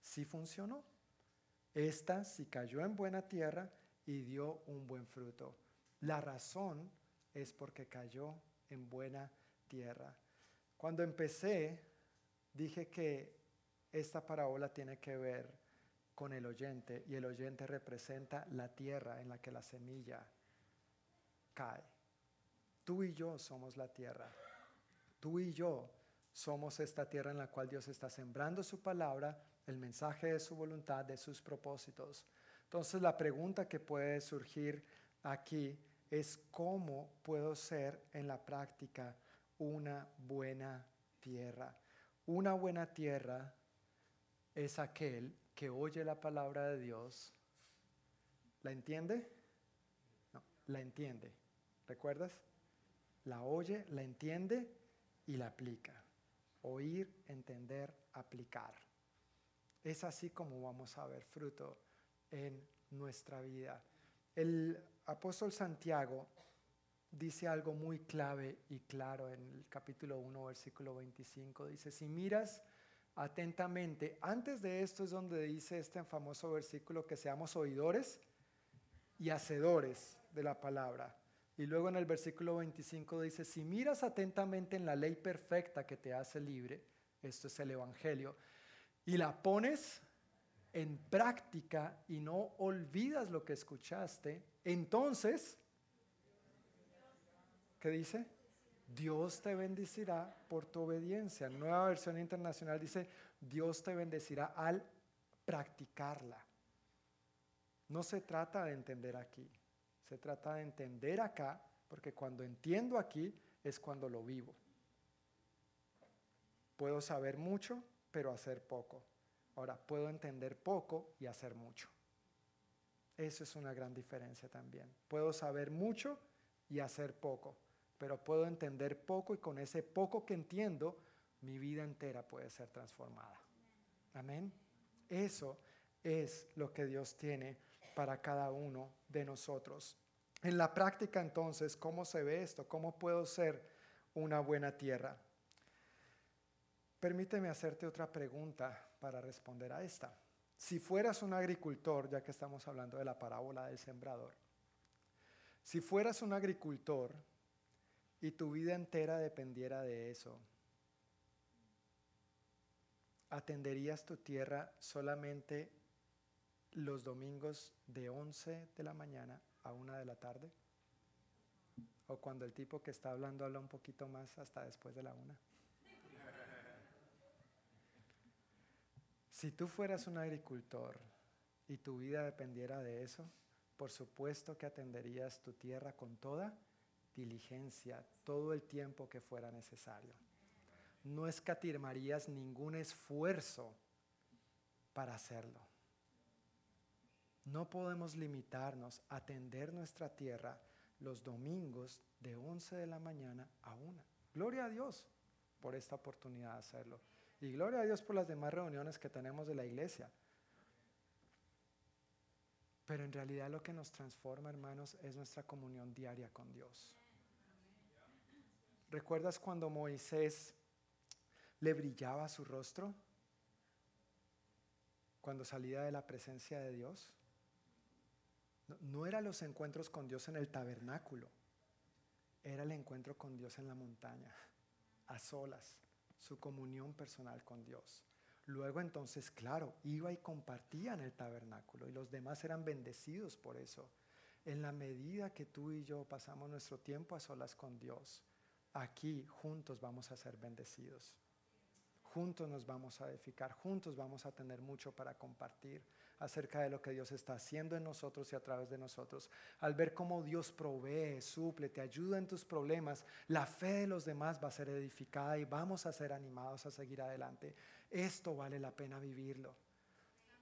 sí funcionó. Esta sí cayó en buena tierra y dio un buen fruto. La razón es porque cayó en buena tierra. Cuando empecé dije que esta parábola tiene que ver con el oyente y el oyente representa la tierra en la que la semilla cae. Tú y yo somos la tierra. Tú y yo somos esta tierra en la cual Dios está sembrando su palabra, el mensaje de su voluntad, de sus propósitos. Entonces la pregunta que puede surgir aquí es cómo puedo ser en la práctica una buena tierra. Una buena tierra es aquel que oye la palabra de Dios. ¿La entiende? No, la entiende. ¿Recuerdas? La oye, la entiende y la aplica. Oír, entender, aplicar. Es así como vamos a ver fruto en nuestra vida. El apóstol Santiago dice algo muy clave y claro en el capítulo 1, versículo 25. Dice, si miras atentamente, antes de esto es donde dice este famoso versículo que seamos oidores y hacedores de la palabra. Y luego en el versículo 25 dice, si miras atentamente en la ley perfecta que te hace libre, esto es el Evangelio, y la pones en práctica y no olvidas lo que escuchaste, entonces, ¿qué dice? Dios te bendecirá por tu obediencia. Nueva versión internacional dice, Dios te bendecirá al practicarla. No se trata de entender aquí, se trata de entender acá, porque cuando entiendo aquí es cuando lo vivo. Puedo saber mucho, pero hacer poco. Ahora, puedo entender poco y hacer mucho. Eso es una gran diferencia también. Puedo saber mucho y hacer poco, pero puedo entender poco y con ese poco que entiendo, mi vida entera puede ser transformada. Amén. Eso es lo que Dios tiene para cada uno de nosotros. En la práctica entonces, ¿cómo se ve esto? ¿Cómo puedo ser una buena tierra? Permíteme hacerte otra pregunta para responder a esta. Si fueras un agricultor, ya que estamos hablando de la parábola del sembrador, si fueras un agricultor y tu vida entera dependiera de eso, ¿atenderías tu tierra solamente los domingos de 11 de la mañana a 1 de la tarde? ¿O cuando el tipo que está hablando habla un poquito más hasta después de la 1? Si tú fueras un agricultor y tu vida dependiera de eso, por supuesto que atenderías tu tierra con toda diligencia, todo el tiempo que fuera necesario. No escatimarías ningún esfuerzo para hacerlo. No podemos limitarnos a atender nuestra tierra los domingos de 11 de la mañana a 1. Gloria a Dios por esta oportunidad de hacerlo. Y gloria a Dios por las demás reuniones que tenemos de la iglesia. Pero en realidad lo que nos transforma, hermanos, es nuestra comunión diaria con Dios. ¿Recuerdas cuando Moisés le brillaba su rostro? Cuando salía de la presencia de Dios. No, eran los encuentros con Dios en el tabernáculo, era el encuentro con Dios en la montaña, a solas su comunión personal con Dios. Luego entonces, claro, iba y compartía en el tabernáculo y los demás eran bendecidos por eso. En la medida que tú y yo pasamos nuestro tiempo a solas con Dios, aquí juntos vamos a ser bendecidos. Juntos nos vamos a edificar, juntos vamos a tener mucho para compartir acerca de lo que Dios está haciendo en nosotros y a través de nosotros. Al ver cómo Dios provee, suple, te ayuda en tus problemas, la fe de los demás va a ser edificada y vamos a ser animados a seguir adelante. Esto vale la pena vivirlo.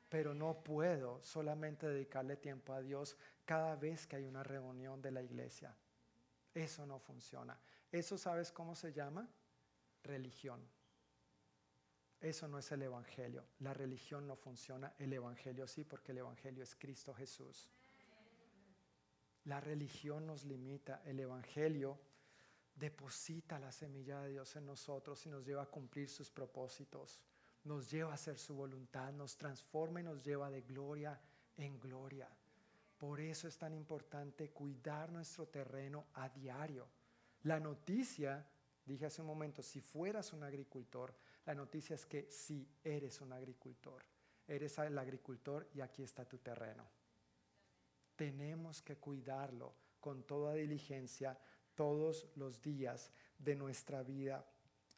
Pero no puedo solamente dedicarle tiempo a Dios cada vez que hay una reunión de la iglesia. Eso no funciona. ¿Eso sabes cómo se llama? Religión. Eso no es el Evangelio. La religión no funciona, el Evangelio sí, porque el Evangelio es Cristo Jesús. La religión nos limita, el Evangelio deposita la semilla de Dios en nosotros y nos lleva a cumplir sus propósitos, nos lleva a hacer su voluntad, nos transforma y nos lleva de gloria en gloria. Por eso es tan importante cuidar nuestro terreno a diario. La noticia, dije hace un momento, si fueras un agricultor, la noticia es que sí eres un agricultor. Eres el agricultor y aquí está tu terreno. Tenemos que cuidarlo con toda diligencia todos los días de nuestra vida.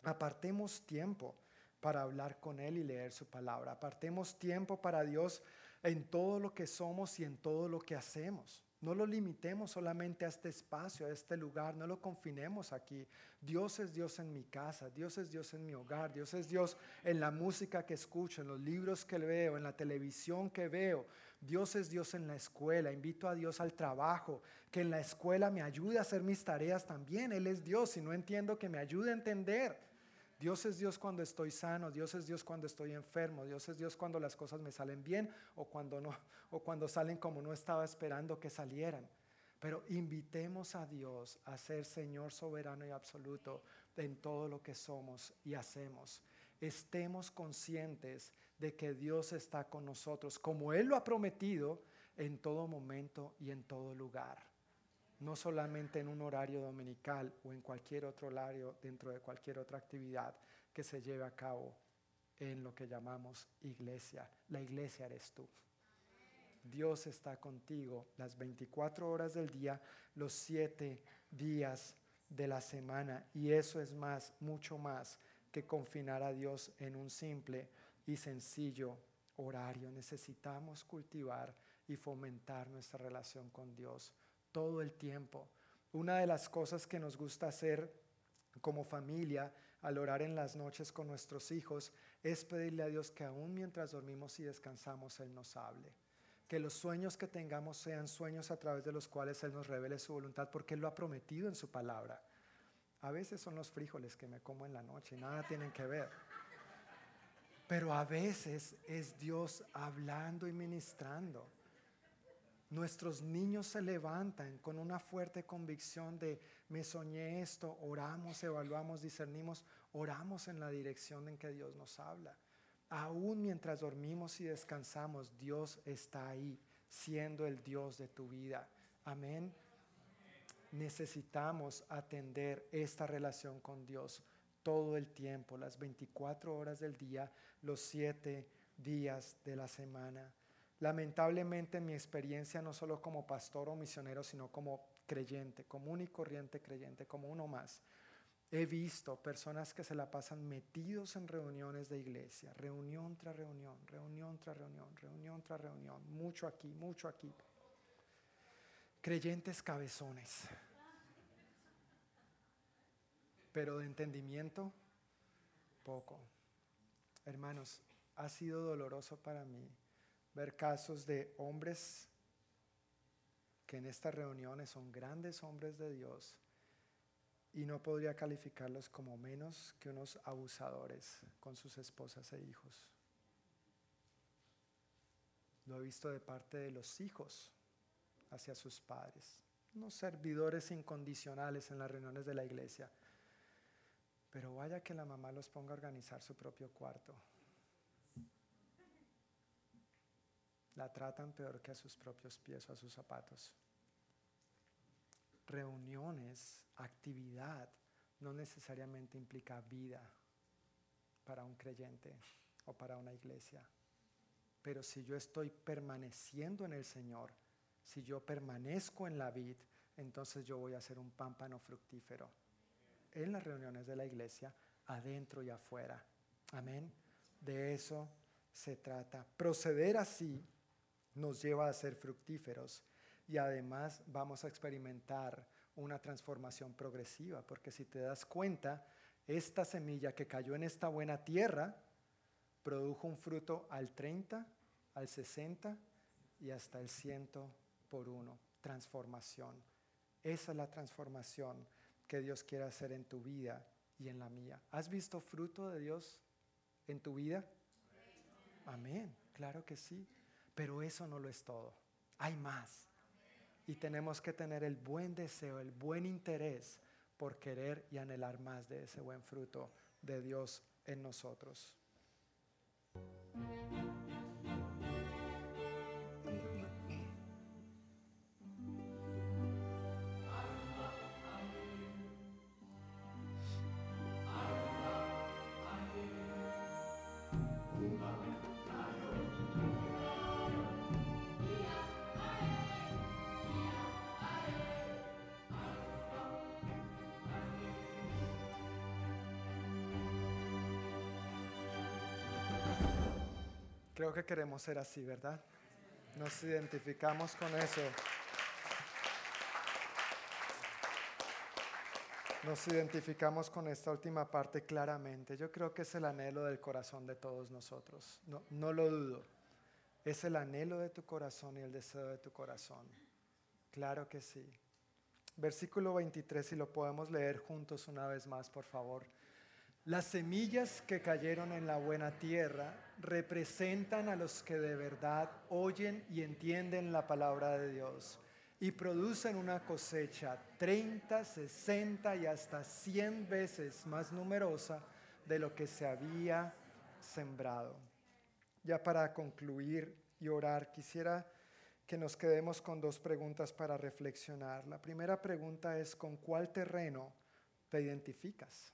Apartemos tiempo para hablar con Él y leer su palabra. Apartemos tiempo para Dios en todo lo que somos y en todo lo que hacemos. No lo limitemos solamente a este espacio, a este lugar, no lo confinemos aquí. Dios es Dios en mi casa, Dios es Dios en mi hogar, Dios es Dios en la música que escucho, en los libros que veo, en la televisión que veo. Dios es Dios en la escuela. Invito a Dios al trabajo, que en la escuela me ayude a hacer mis tareas también. Él es Dios y no entiendo que me ayude a entender. Dios es Dios cuando estoy sano, Dios es Dios cuando estoy enfermo, Dios es Dios cuando las cosas me salen bien o cuando no, o cuando salen como no estaba esperando que salieran. Pero invitemos a Dios a ser Señor soberano y absoluto en todo lo que somos y hacemos. Estemos conscientes de que Dios está con nosotros, como Él lo ha prometido, en todo momento y en todo lugar no solamente en un horario dominical o en cualquier otro horario dentro de cualquier otra actividad que se lleve a cabo en lo que llamamos iglesia. La iglesia eres tú. Dios está contigo las 24 horas del día, los 7 días de la semana. Y eso es más, mucho más que confinar a Dios en un simple y sencillo horario. Necesitamos cultivar y fomentar nuestra relación con Dios todo el tiempo. Una de las cosas que nos gusta hacer como familia al orar en las noches con nuestros hijos es pedirle a Dios que aún mientras dormimos y descansamos, Él nos hable. Que los sueños que tengamos sean sueños a través de los cuales Él nos revele su voluntad, porque Él lo ha prometido en su palabra. A veces son los frijoles que me como en la noche, nada tienen que ver. Pero a veces es Dios hablando y ministrando. Nuestros niños se levantan con una fuerte convicción de me soñé esto, oramos, evaluamos, discernimos, oramos en la dirección en que Dios nos habla. Aún mientras dormimos y descansamos, Dios está ahí, siendo el Dios de tu vida. Amén. Necesitamos atender esta relación con Dios todo el tiempo, las 24 horas del día, los 7 días de la semana. Lamentablemente en mi experiencia, no solo como pastor o misionero, sino como creyente, común y corriente creyente, como uno más, he visto personas que se la pasan metidos en reuniones de iglesia, reunión tras reunión, reunión tras reunión, reunión tras reunión, mucho aquí, mucho aquí. Creyentes cabezones pero de entendimiento, poco. Hermanos, ha sido doloroso para mí ver casos de hombres que en estas reuniones son grandes hombres de Dios y no podría calificarlos como menos que unos abusadores con sus esposas e hijos. Lo he visto de parte de los hijos hacia sus padres, unos servidores incondicionales en las reuniones de la iglesia pero vaya que la mamá los ponga a organizar su propio cuarto. La tratan peor que a sus propios pies o a sus zapatos. Reuniones, actividad, no necesariamente implica vida para un creyente o para una iglesia. Pero si yo estoy permaneciendo en el Señor, si yo permanezco en la vid, entonces yo voy a ser un pámpano fructífero en las reuniones de la iglesia, adentro y afuera. Amén. De eso se trata. Proceder así nos lleva a ser fructíferos y además vamos a experimentar una transformación progresiva, porque si te das cuenta, esta semilla que cayó en esta buena tierra produjo un fruto al 30, al 60 y hasta el 100 por uno. Transformación. Esa es la transformación que Dios quiere hacer en tu vida y en la mía. ¿Has visto fruto de Dios en tu vida? Amén, claro que sí. Pero eso no lo es todo. Hay más. Y tenemos que tener el buen deseo, el buen interés por querer y anhelar más de ese buen fruto de Dios en nosotros. Creo que queremos ser así, ¿verdad? Nos identificamos con eso. Nos identificamos con esta última parte claramente. Yo creo que es el anhelo del corazón de todos nosotros. No, no lo dudo. Es el anhelo de tu corazón y el deseo de tu corazón. Claro que sí. Versículo 23, si lo podemos leer juntos una vez más, por favor. Las semillas que cayeron en la buena tierra representan a los que de verdad oyen y entienden la palabra de Dios y producen una cosecha 30, 60 y hasta 100 veces más numerosa de lo que se había sembrado. Ya para concluir y orar, quisiera que nos quedemos con dos preguntas para reflexionar. La primera pregunta es, ¿con cuál terreno te identificas?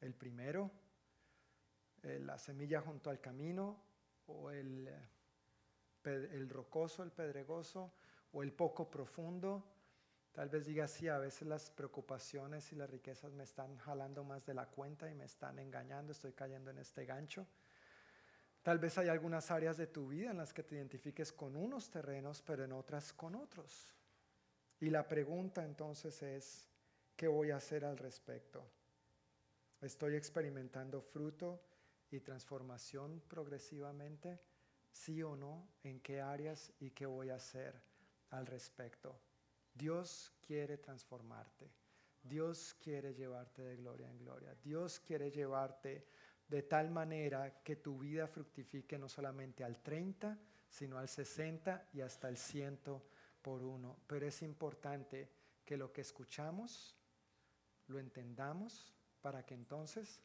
El primero, eh, la semilla junto al camino o el, el rocoso, el pedregoso o el poco profundo. Tal vez diga sí, a veces las preocupaciones y las riquezas me están jalando más de la cuenta y me están engañando, estoy cayendo en este gancho. Tal vez hay algunas áreas de tu vida en las que te identifiques con unos terrenos, pero en otras con otros. Y la pregunta entonces es, ¿qué voy a hacer al respecto? ¿Estoy experimentando fruto y transformación progresivamente? ¿Sí o no? ¿En qué áreas y qué voy a hacer al respecto? Dios quiere transformarte. Dios quiere llevarte de gloria en gloria. Dios quiere llevarte de tal manera que tu vida fructifique no solamente al 30, sino al 60 y hasta el 100 por uno. Pero es importante que lo que escuchamos lo entendamos para que entonces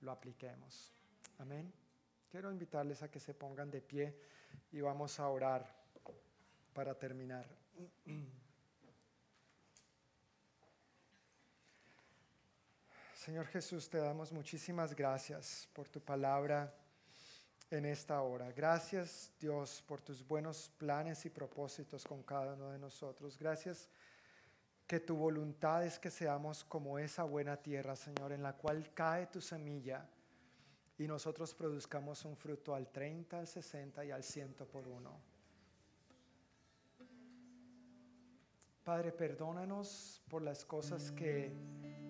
lo apliquemos. Amén. Quiero invitarles a que se pongan de pie y vamos a orar para terminar. Señor Jesús, te damos muchísimas gracias por tu palabra en esta hora. Gracias Dios por tus buenos planes y propósitos con cada uno de nosotros. Gracias que tu voluntad es que seamos como esa buena tierra, Señor, en la cual cae tu semilla y nosotros produzcamos un fruto al 30, al 60 y al 100 por uno. Padre, perdónanos por las cosas que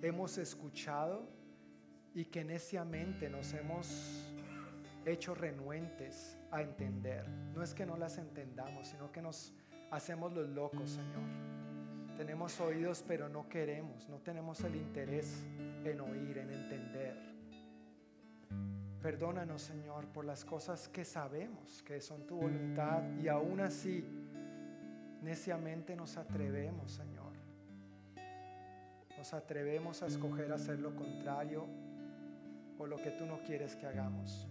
hemos escuchado y que neciamente nos hemos hecho renuentes a entender. No es que no las entendamos, sino que nos hacemos los locos, Señor. Tenemos oídos, pero no queremos, no tenemos el interés en oír, en entender. Perdónanos, Señor, por las cosas que sabemos que son tu voluntad y aún así neciamente nos atrevemos, Señor. Nos atrevemos a escoger hacer lo contrario o lo que tú no quieres que hagamos.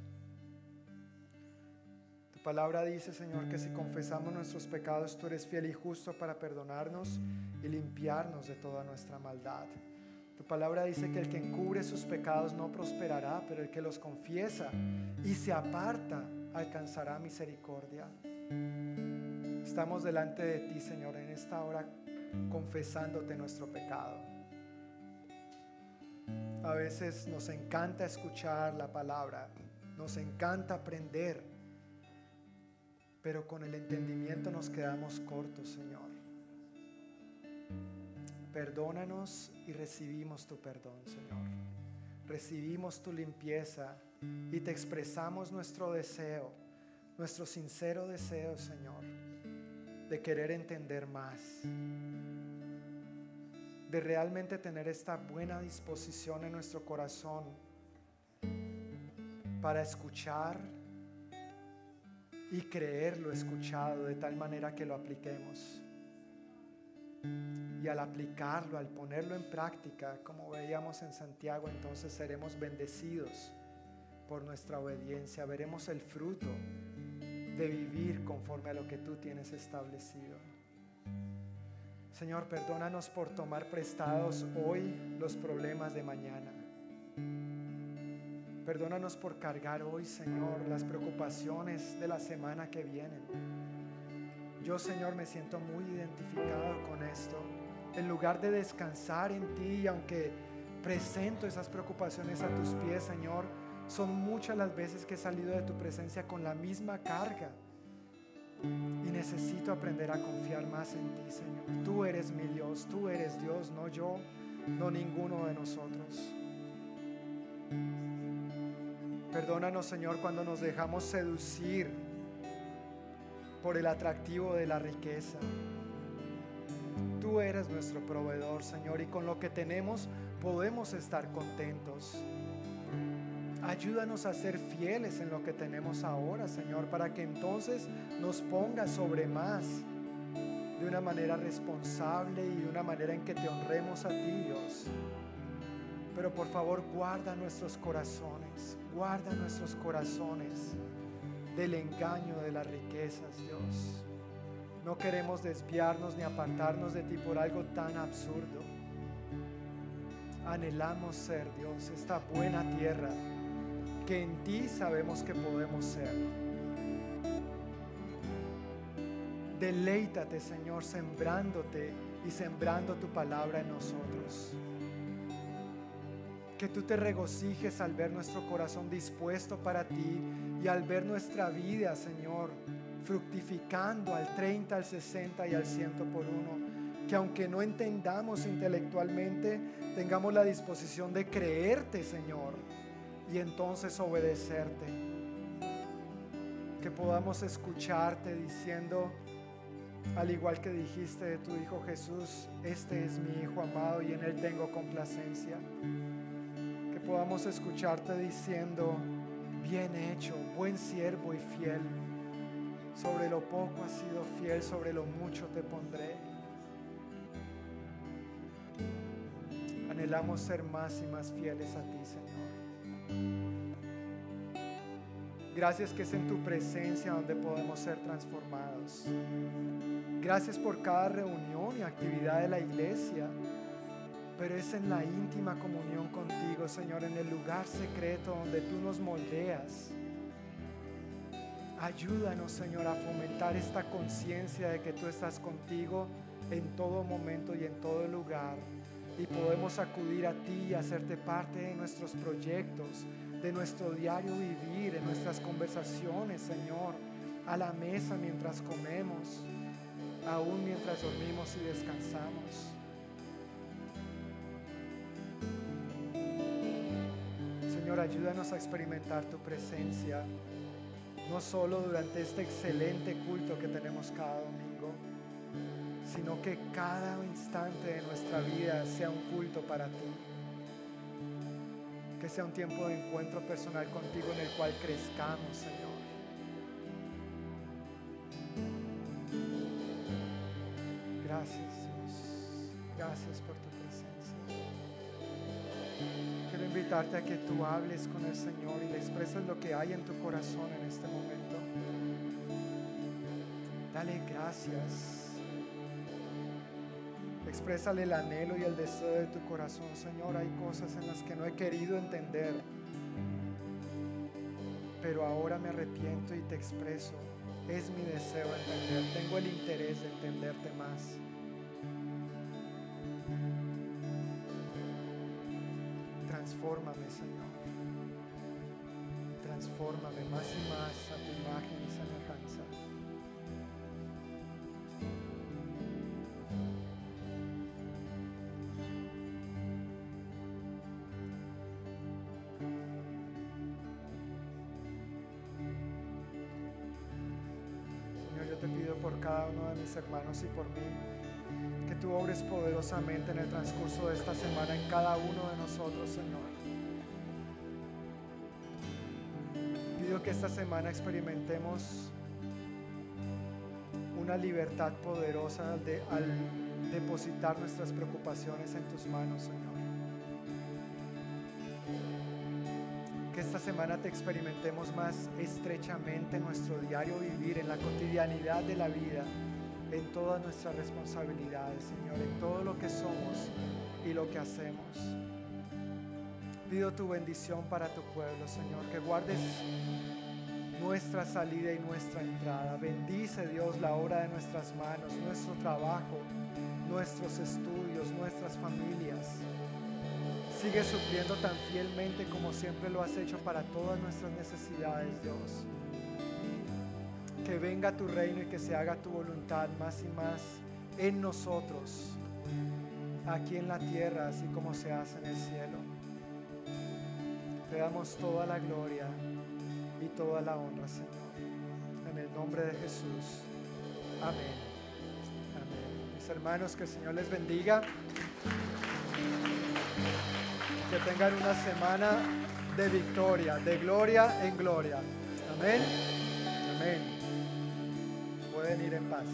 Tu palabra dice, Señor, que si confesamos nuestros pecados, tú eres fiel y justo para perdonarnos y limpiarnos de toda nuestra maldad. Tu palabra dice que el que encubre sus pecados no prosperará, pero el que los confiesa y se aparta alcanzará misericordia. Estamos delante de ti, Señor, en esta hora confesándote nuestro pecado. A veces nos encanta escuchar la palabra, nos encanta aprender, pero con el entendimiento nos quedamos cortos, Señor. Perdónanos y recibimos tu perdón, Señor. Recibimos tu limpieza y te expresamos nuestro deseo, nuestro sincero deseo, Señor de querer entender más, de realmente tener esta buena disposición en nuestro corazón para escuchar y creer lo escuchado de tal manera que lo apliquemos. Y al aplicarlo, al ponerlo en práctica, como veíamos en Santiago, entonces seremos bendecidos por nuestra obediencia, veremos el fruto de vivir conforme a lo que tú tienes establecido. Señor, perdónanos por tomar prestados hoy los problemas de mañana. Perdónanos por cargar hoy, Señor, las preocupaciones de la semana que vienen. Yo, Señor, me siento muy identificado con esto. En lugar de descansar en ti, aunque presento esas preocupaciones a tus pies, Señor, son muchas las veces que he salido de tu presencia con la misma carga. Y necesito aprender a confiar más en ti, Señor. Tú eres mi Dios, tú eres Dios, no yo, no ninguno de nosotros. Perdónanos, Señor, cuando nos dejamos seducir por el atractivo de la riqueza. Tú eres nuestro proveedor, Señor, y con lo que tenemos podemos estar contentos. Ayúdanos a ser fieles en lo que tenemos ahora, Señor, para que entonces nos ponga sobre más de una manera responsable y de una manera en que te honremos a ti, Dios. Pero por favor, guarda nuestros corazones, guarda nuestros corazones del engaño de las riquezas, Dios. No queremos desviarnos ni apartarnos de ti por algo tan absurdo. Anhelamos ser, Dios, esta buena tierra que en ti sabemos que podemos ser. Deleítate, Señor, sembrándote y sembrando tu palabra en nosotros. Que tú te regocijes al ver nuestro corazón dispuesto para ti y al ver nuestra vida, Señor, fructificando al 30, al 60 y al 100 por uno. Que aunque no entendamos intelectualmente, tengamos la disposición de creerte, Señor, y entonces obedecerte. Que podamos escucharte diciendo, al igual que dijiste de tu Hijo Jesús, este es mi Hijo amado y en Él tengo complacencia. Que podamos escucharte diciendo, bien hecho, buen siervo y fiel. Sobre lo poco has sido fiel, sobre lo mucho te pondré. Anhelamos ser más y más fieles a ti, Señor. Gracias que es en tu presencia donde podemos ser transformados. Gracias por cada reunión y actividad de la iglesia, pero es en la íntima comunión contigo, Señor, en el lugar secreto donde tú nos moldeas. Ayúdanos, Señor, a fomentar esta conciencia de que tú estás contigo en todo momento y en todo lugar. Y podemos acudir a ti y hacerte parte de nuestros proyectos, de nuestro diario vivir, en nuestras conversaciones, Señor, a la mesa mientras comemos aún mientras dormimos y descansamos. Señor, ayúdanos a experimentar tu presencia, no solo durante este excelente culto que tenemos cada domingo, sino que cada instante de nuestra vida sea un culto para ti. Que sea un tiempo de encuentro personal contigo en el cual crezcamos, Señor Gracias Dios. Gracias por tu presencia. Quiero invitarte a que tú hables con el Señor y le expreses lo que hay en tu corazón en este momento. Dale gracias. Exprésale el anhelo y el deseo de tu corazón. Señor, hay cosas en las que no he querido entender. Pero ahora me arrepiento y te expreso. Es mi deseo entender. Tengo el interés de entenderte más. Señor. Transfórmame más y más a tu imagen y semejanza. Señor, yo te pido por cada uno de mis hermanos y por mí que tú obres poderosamente en el transcurso de esta semana en cada uno de nosotros, Señor. Que esta semana experimentemos una libertad poderosa de, al depositar nuestras preocupaciones en tus manos, Señor. Que esta semana te experimentemos más estrechamente en nuestro diario vivir, en la cotidianidad de la vida en todas nuestras responsabilidades, Señor, en todo lo que somos y lo que hacemos. Pido tu bendición para tu pueblo, Señor, que guardes nuestra salida y nuestra entrada. Bendice, Dios, la obra de nuestras manos, nuestro trabajo, nuestros estudios, nuestras familias. Sigue supliendo tan fielmente como siempre lo has hecho para todas nuestras necesidades, Dios que venga tu reino y que se haga tu voluntad más y más en nosotros, aquí en la tierra, así como se hace en el cielo. Te damos toda la gloria toda la honra, Señor. En el nombre de Jesús. Amén. Amén. Mis hermanos, que el Señor les bendiga. Que tengan una semana de victoria, de gloria en gloria. Amén. Amén pueden ir en paz.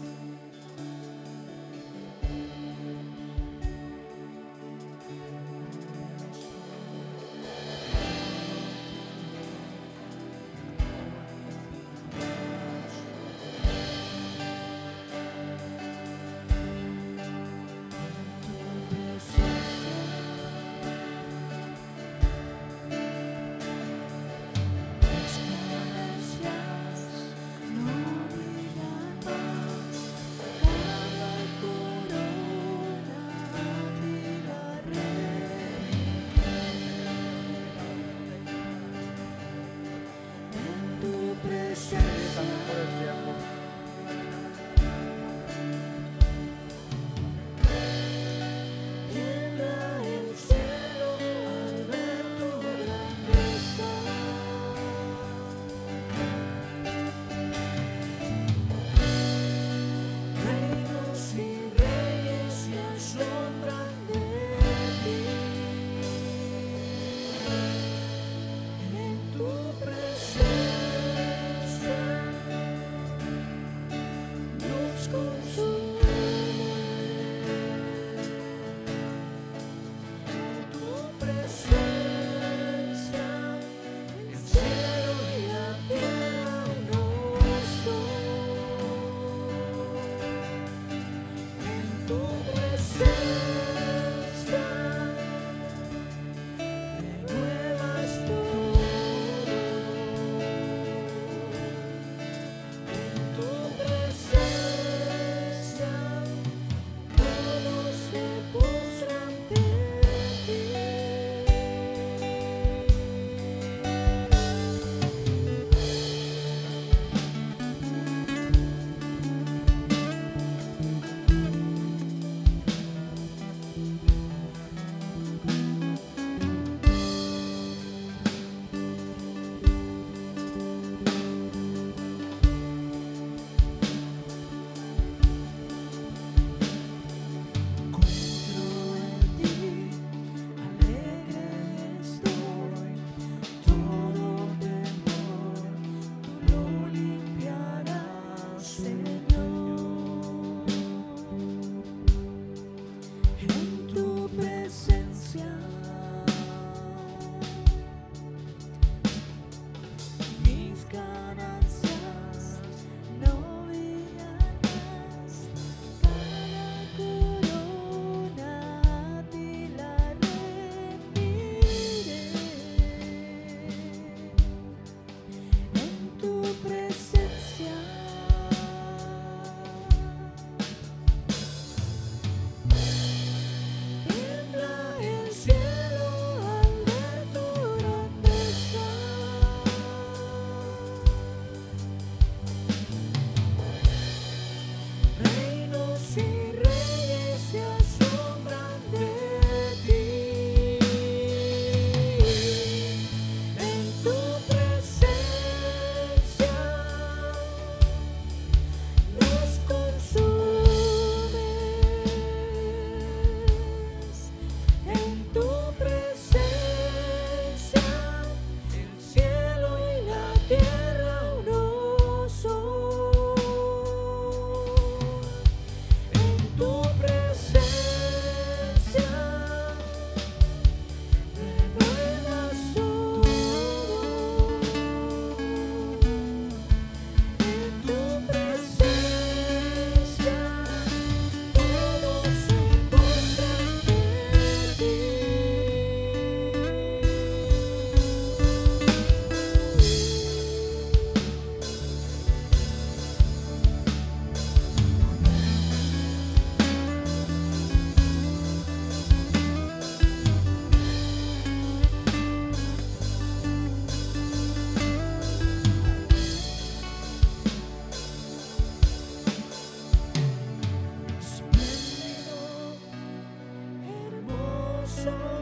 song.